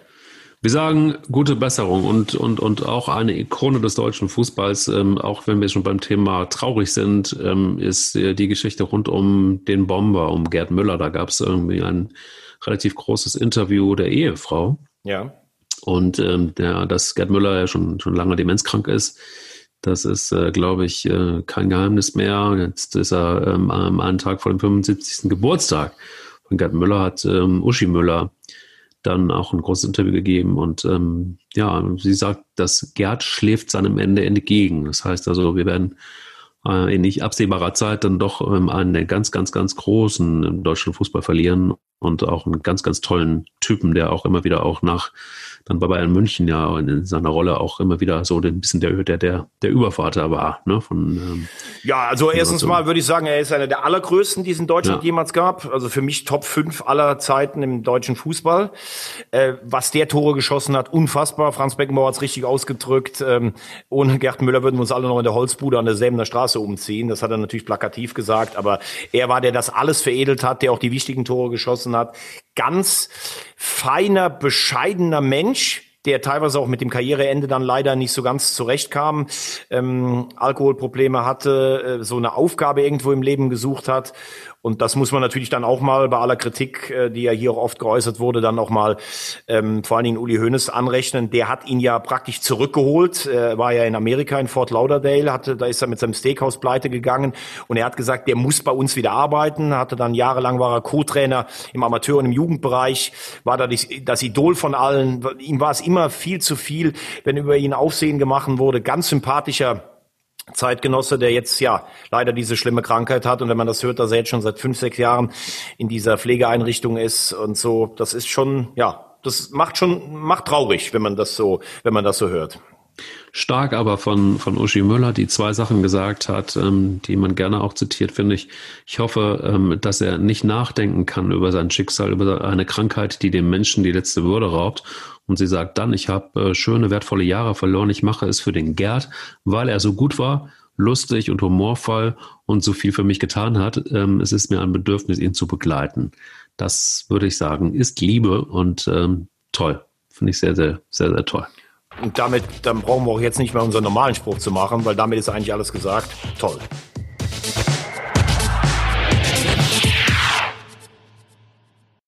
Wir sagen gute Besserung und, und, und auch eine Ikone des deutschen Fußballs, ähm, auch wenn wir schon beim Thema traurig sind, ähm, ist äh, die Geschichte rund um den Bomber, um Gerd Müller. Da gab es irgendwie ein relativ großes Interview der Ehefrau. Ja. Und ähm, der, dass Gerd Müller ja schon, schon lange demenzkrank ist, das ist, äh, glaube ich, äh, kein Geheimnis mehr. Jetzt ist er ähm, am einen Tag vor dem 75. Geburtstag von Gerd Müller, hat ähm, Uschi Müller dann auch ein großes Interview gegeben. Und ähm, ja, sie sagt, dass Gerd schläft seinem Ende entgegen. Das heißt also, wir werden äh, in nicht absehbarer Zeit dann doch ähm, einen der ganz, ganz, ganz großen im deutschen Fußball verlieren und auch einen ganz, ganz tollen Typen, der auch immer wieder auch nach dann bei Bayern München ja in seiner Rolle auch immer wieder so ein bisschen der, der, der, der Übervater war. Ne, von, ähm, ja, also erstens mal würde ich sagen, er ist einer der allergrößten, die es in Deutschland ja. jemals gab. Also für mich Top 5 aller Zeiten im deutschen Fußball. Äh, was der Tore geschossen hat, unfassbar. Franz Beckenbauer hat es richtig ausgedrückt. Ähm, ohne Gerd Müller würden wir uns alle noch in der Holzbude an der Säbener Straße umziehen. Das hat er natürlich plakativ gesagt. Aber er war, der das alles veredelt hat, der auch die wichtigen Tore geschossen hat. Ganz feiner, bescheidener Mensch, der teilweise auch mit dem Karriereende dann leider nicht so ganz zurechtkam, ähm, Alkoholprobleme hatte, äh, so eine Aufgabe irgendwo im Leben gesucht hat und das muss man natürlich dann auch mal bei aller Kritik, äh, die ja hier auch oft geäußert wurde, dann auch mal ähm, vor allen Dingen Uli Hoeneß anrechnen. Der hat ihn ja praktisch zurückgeholt. Er war ja in Amerika in Fort Lauderdale, hatte, da ist er mit seinem Steakhouse pleite gegangen und er hat gesagt, der muss bei uns wieder arbeiten. Hatte dann jahrelang war er Co-Trainer im Amateur- und im Jugendbereich, war da das Idol von allen. Ihm war es immer viel zu viel, wenn über ihn Aufsehen gemacht wurde. Ganz sympathischer Zeitgenosse, der jetzt ja leider diese schlimme Krankheit hat und wenn man das hört, dass er jetzt schon seit fünf, sechs Jahren in dieser Pflegeeinrichtung ist und so, das ist schon, ja, das macht schon, macht traurig, wenn man das so, wenn man das so hört. Stark aber von, von Uschi Müller, die zwei Sachen gesagt hat, ähm, die man gerne auch zitiert, finde ich. Ich hoffe, ähm, dass er nicht nachdenken kann über sein Schicksal, über eine Krankheit, die dem Menschen die letzte Würde raubt und sie sagt dann, ich habe äh, schöne, wertvolle Jahre verloren, ich mache es für den Gerd, weil er so gut war, lustig und humorvoll und so viel für mich getan hat. Ähm, es ist mir ein Bedürfnis, ihn zu begleiten. Das würde ich sagen, ist Liebe und ähm, toll. Finde ich sehr, sehr, sehr, sehr toll. Und damit, dann brauchen wir auch jetzt nicht mehr unseren normalen Spruch zu machen, weil damit ist eigentlich alles gesagt. Toll.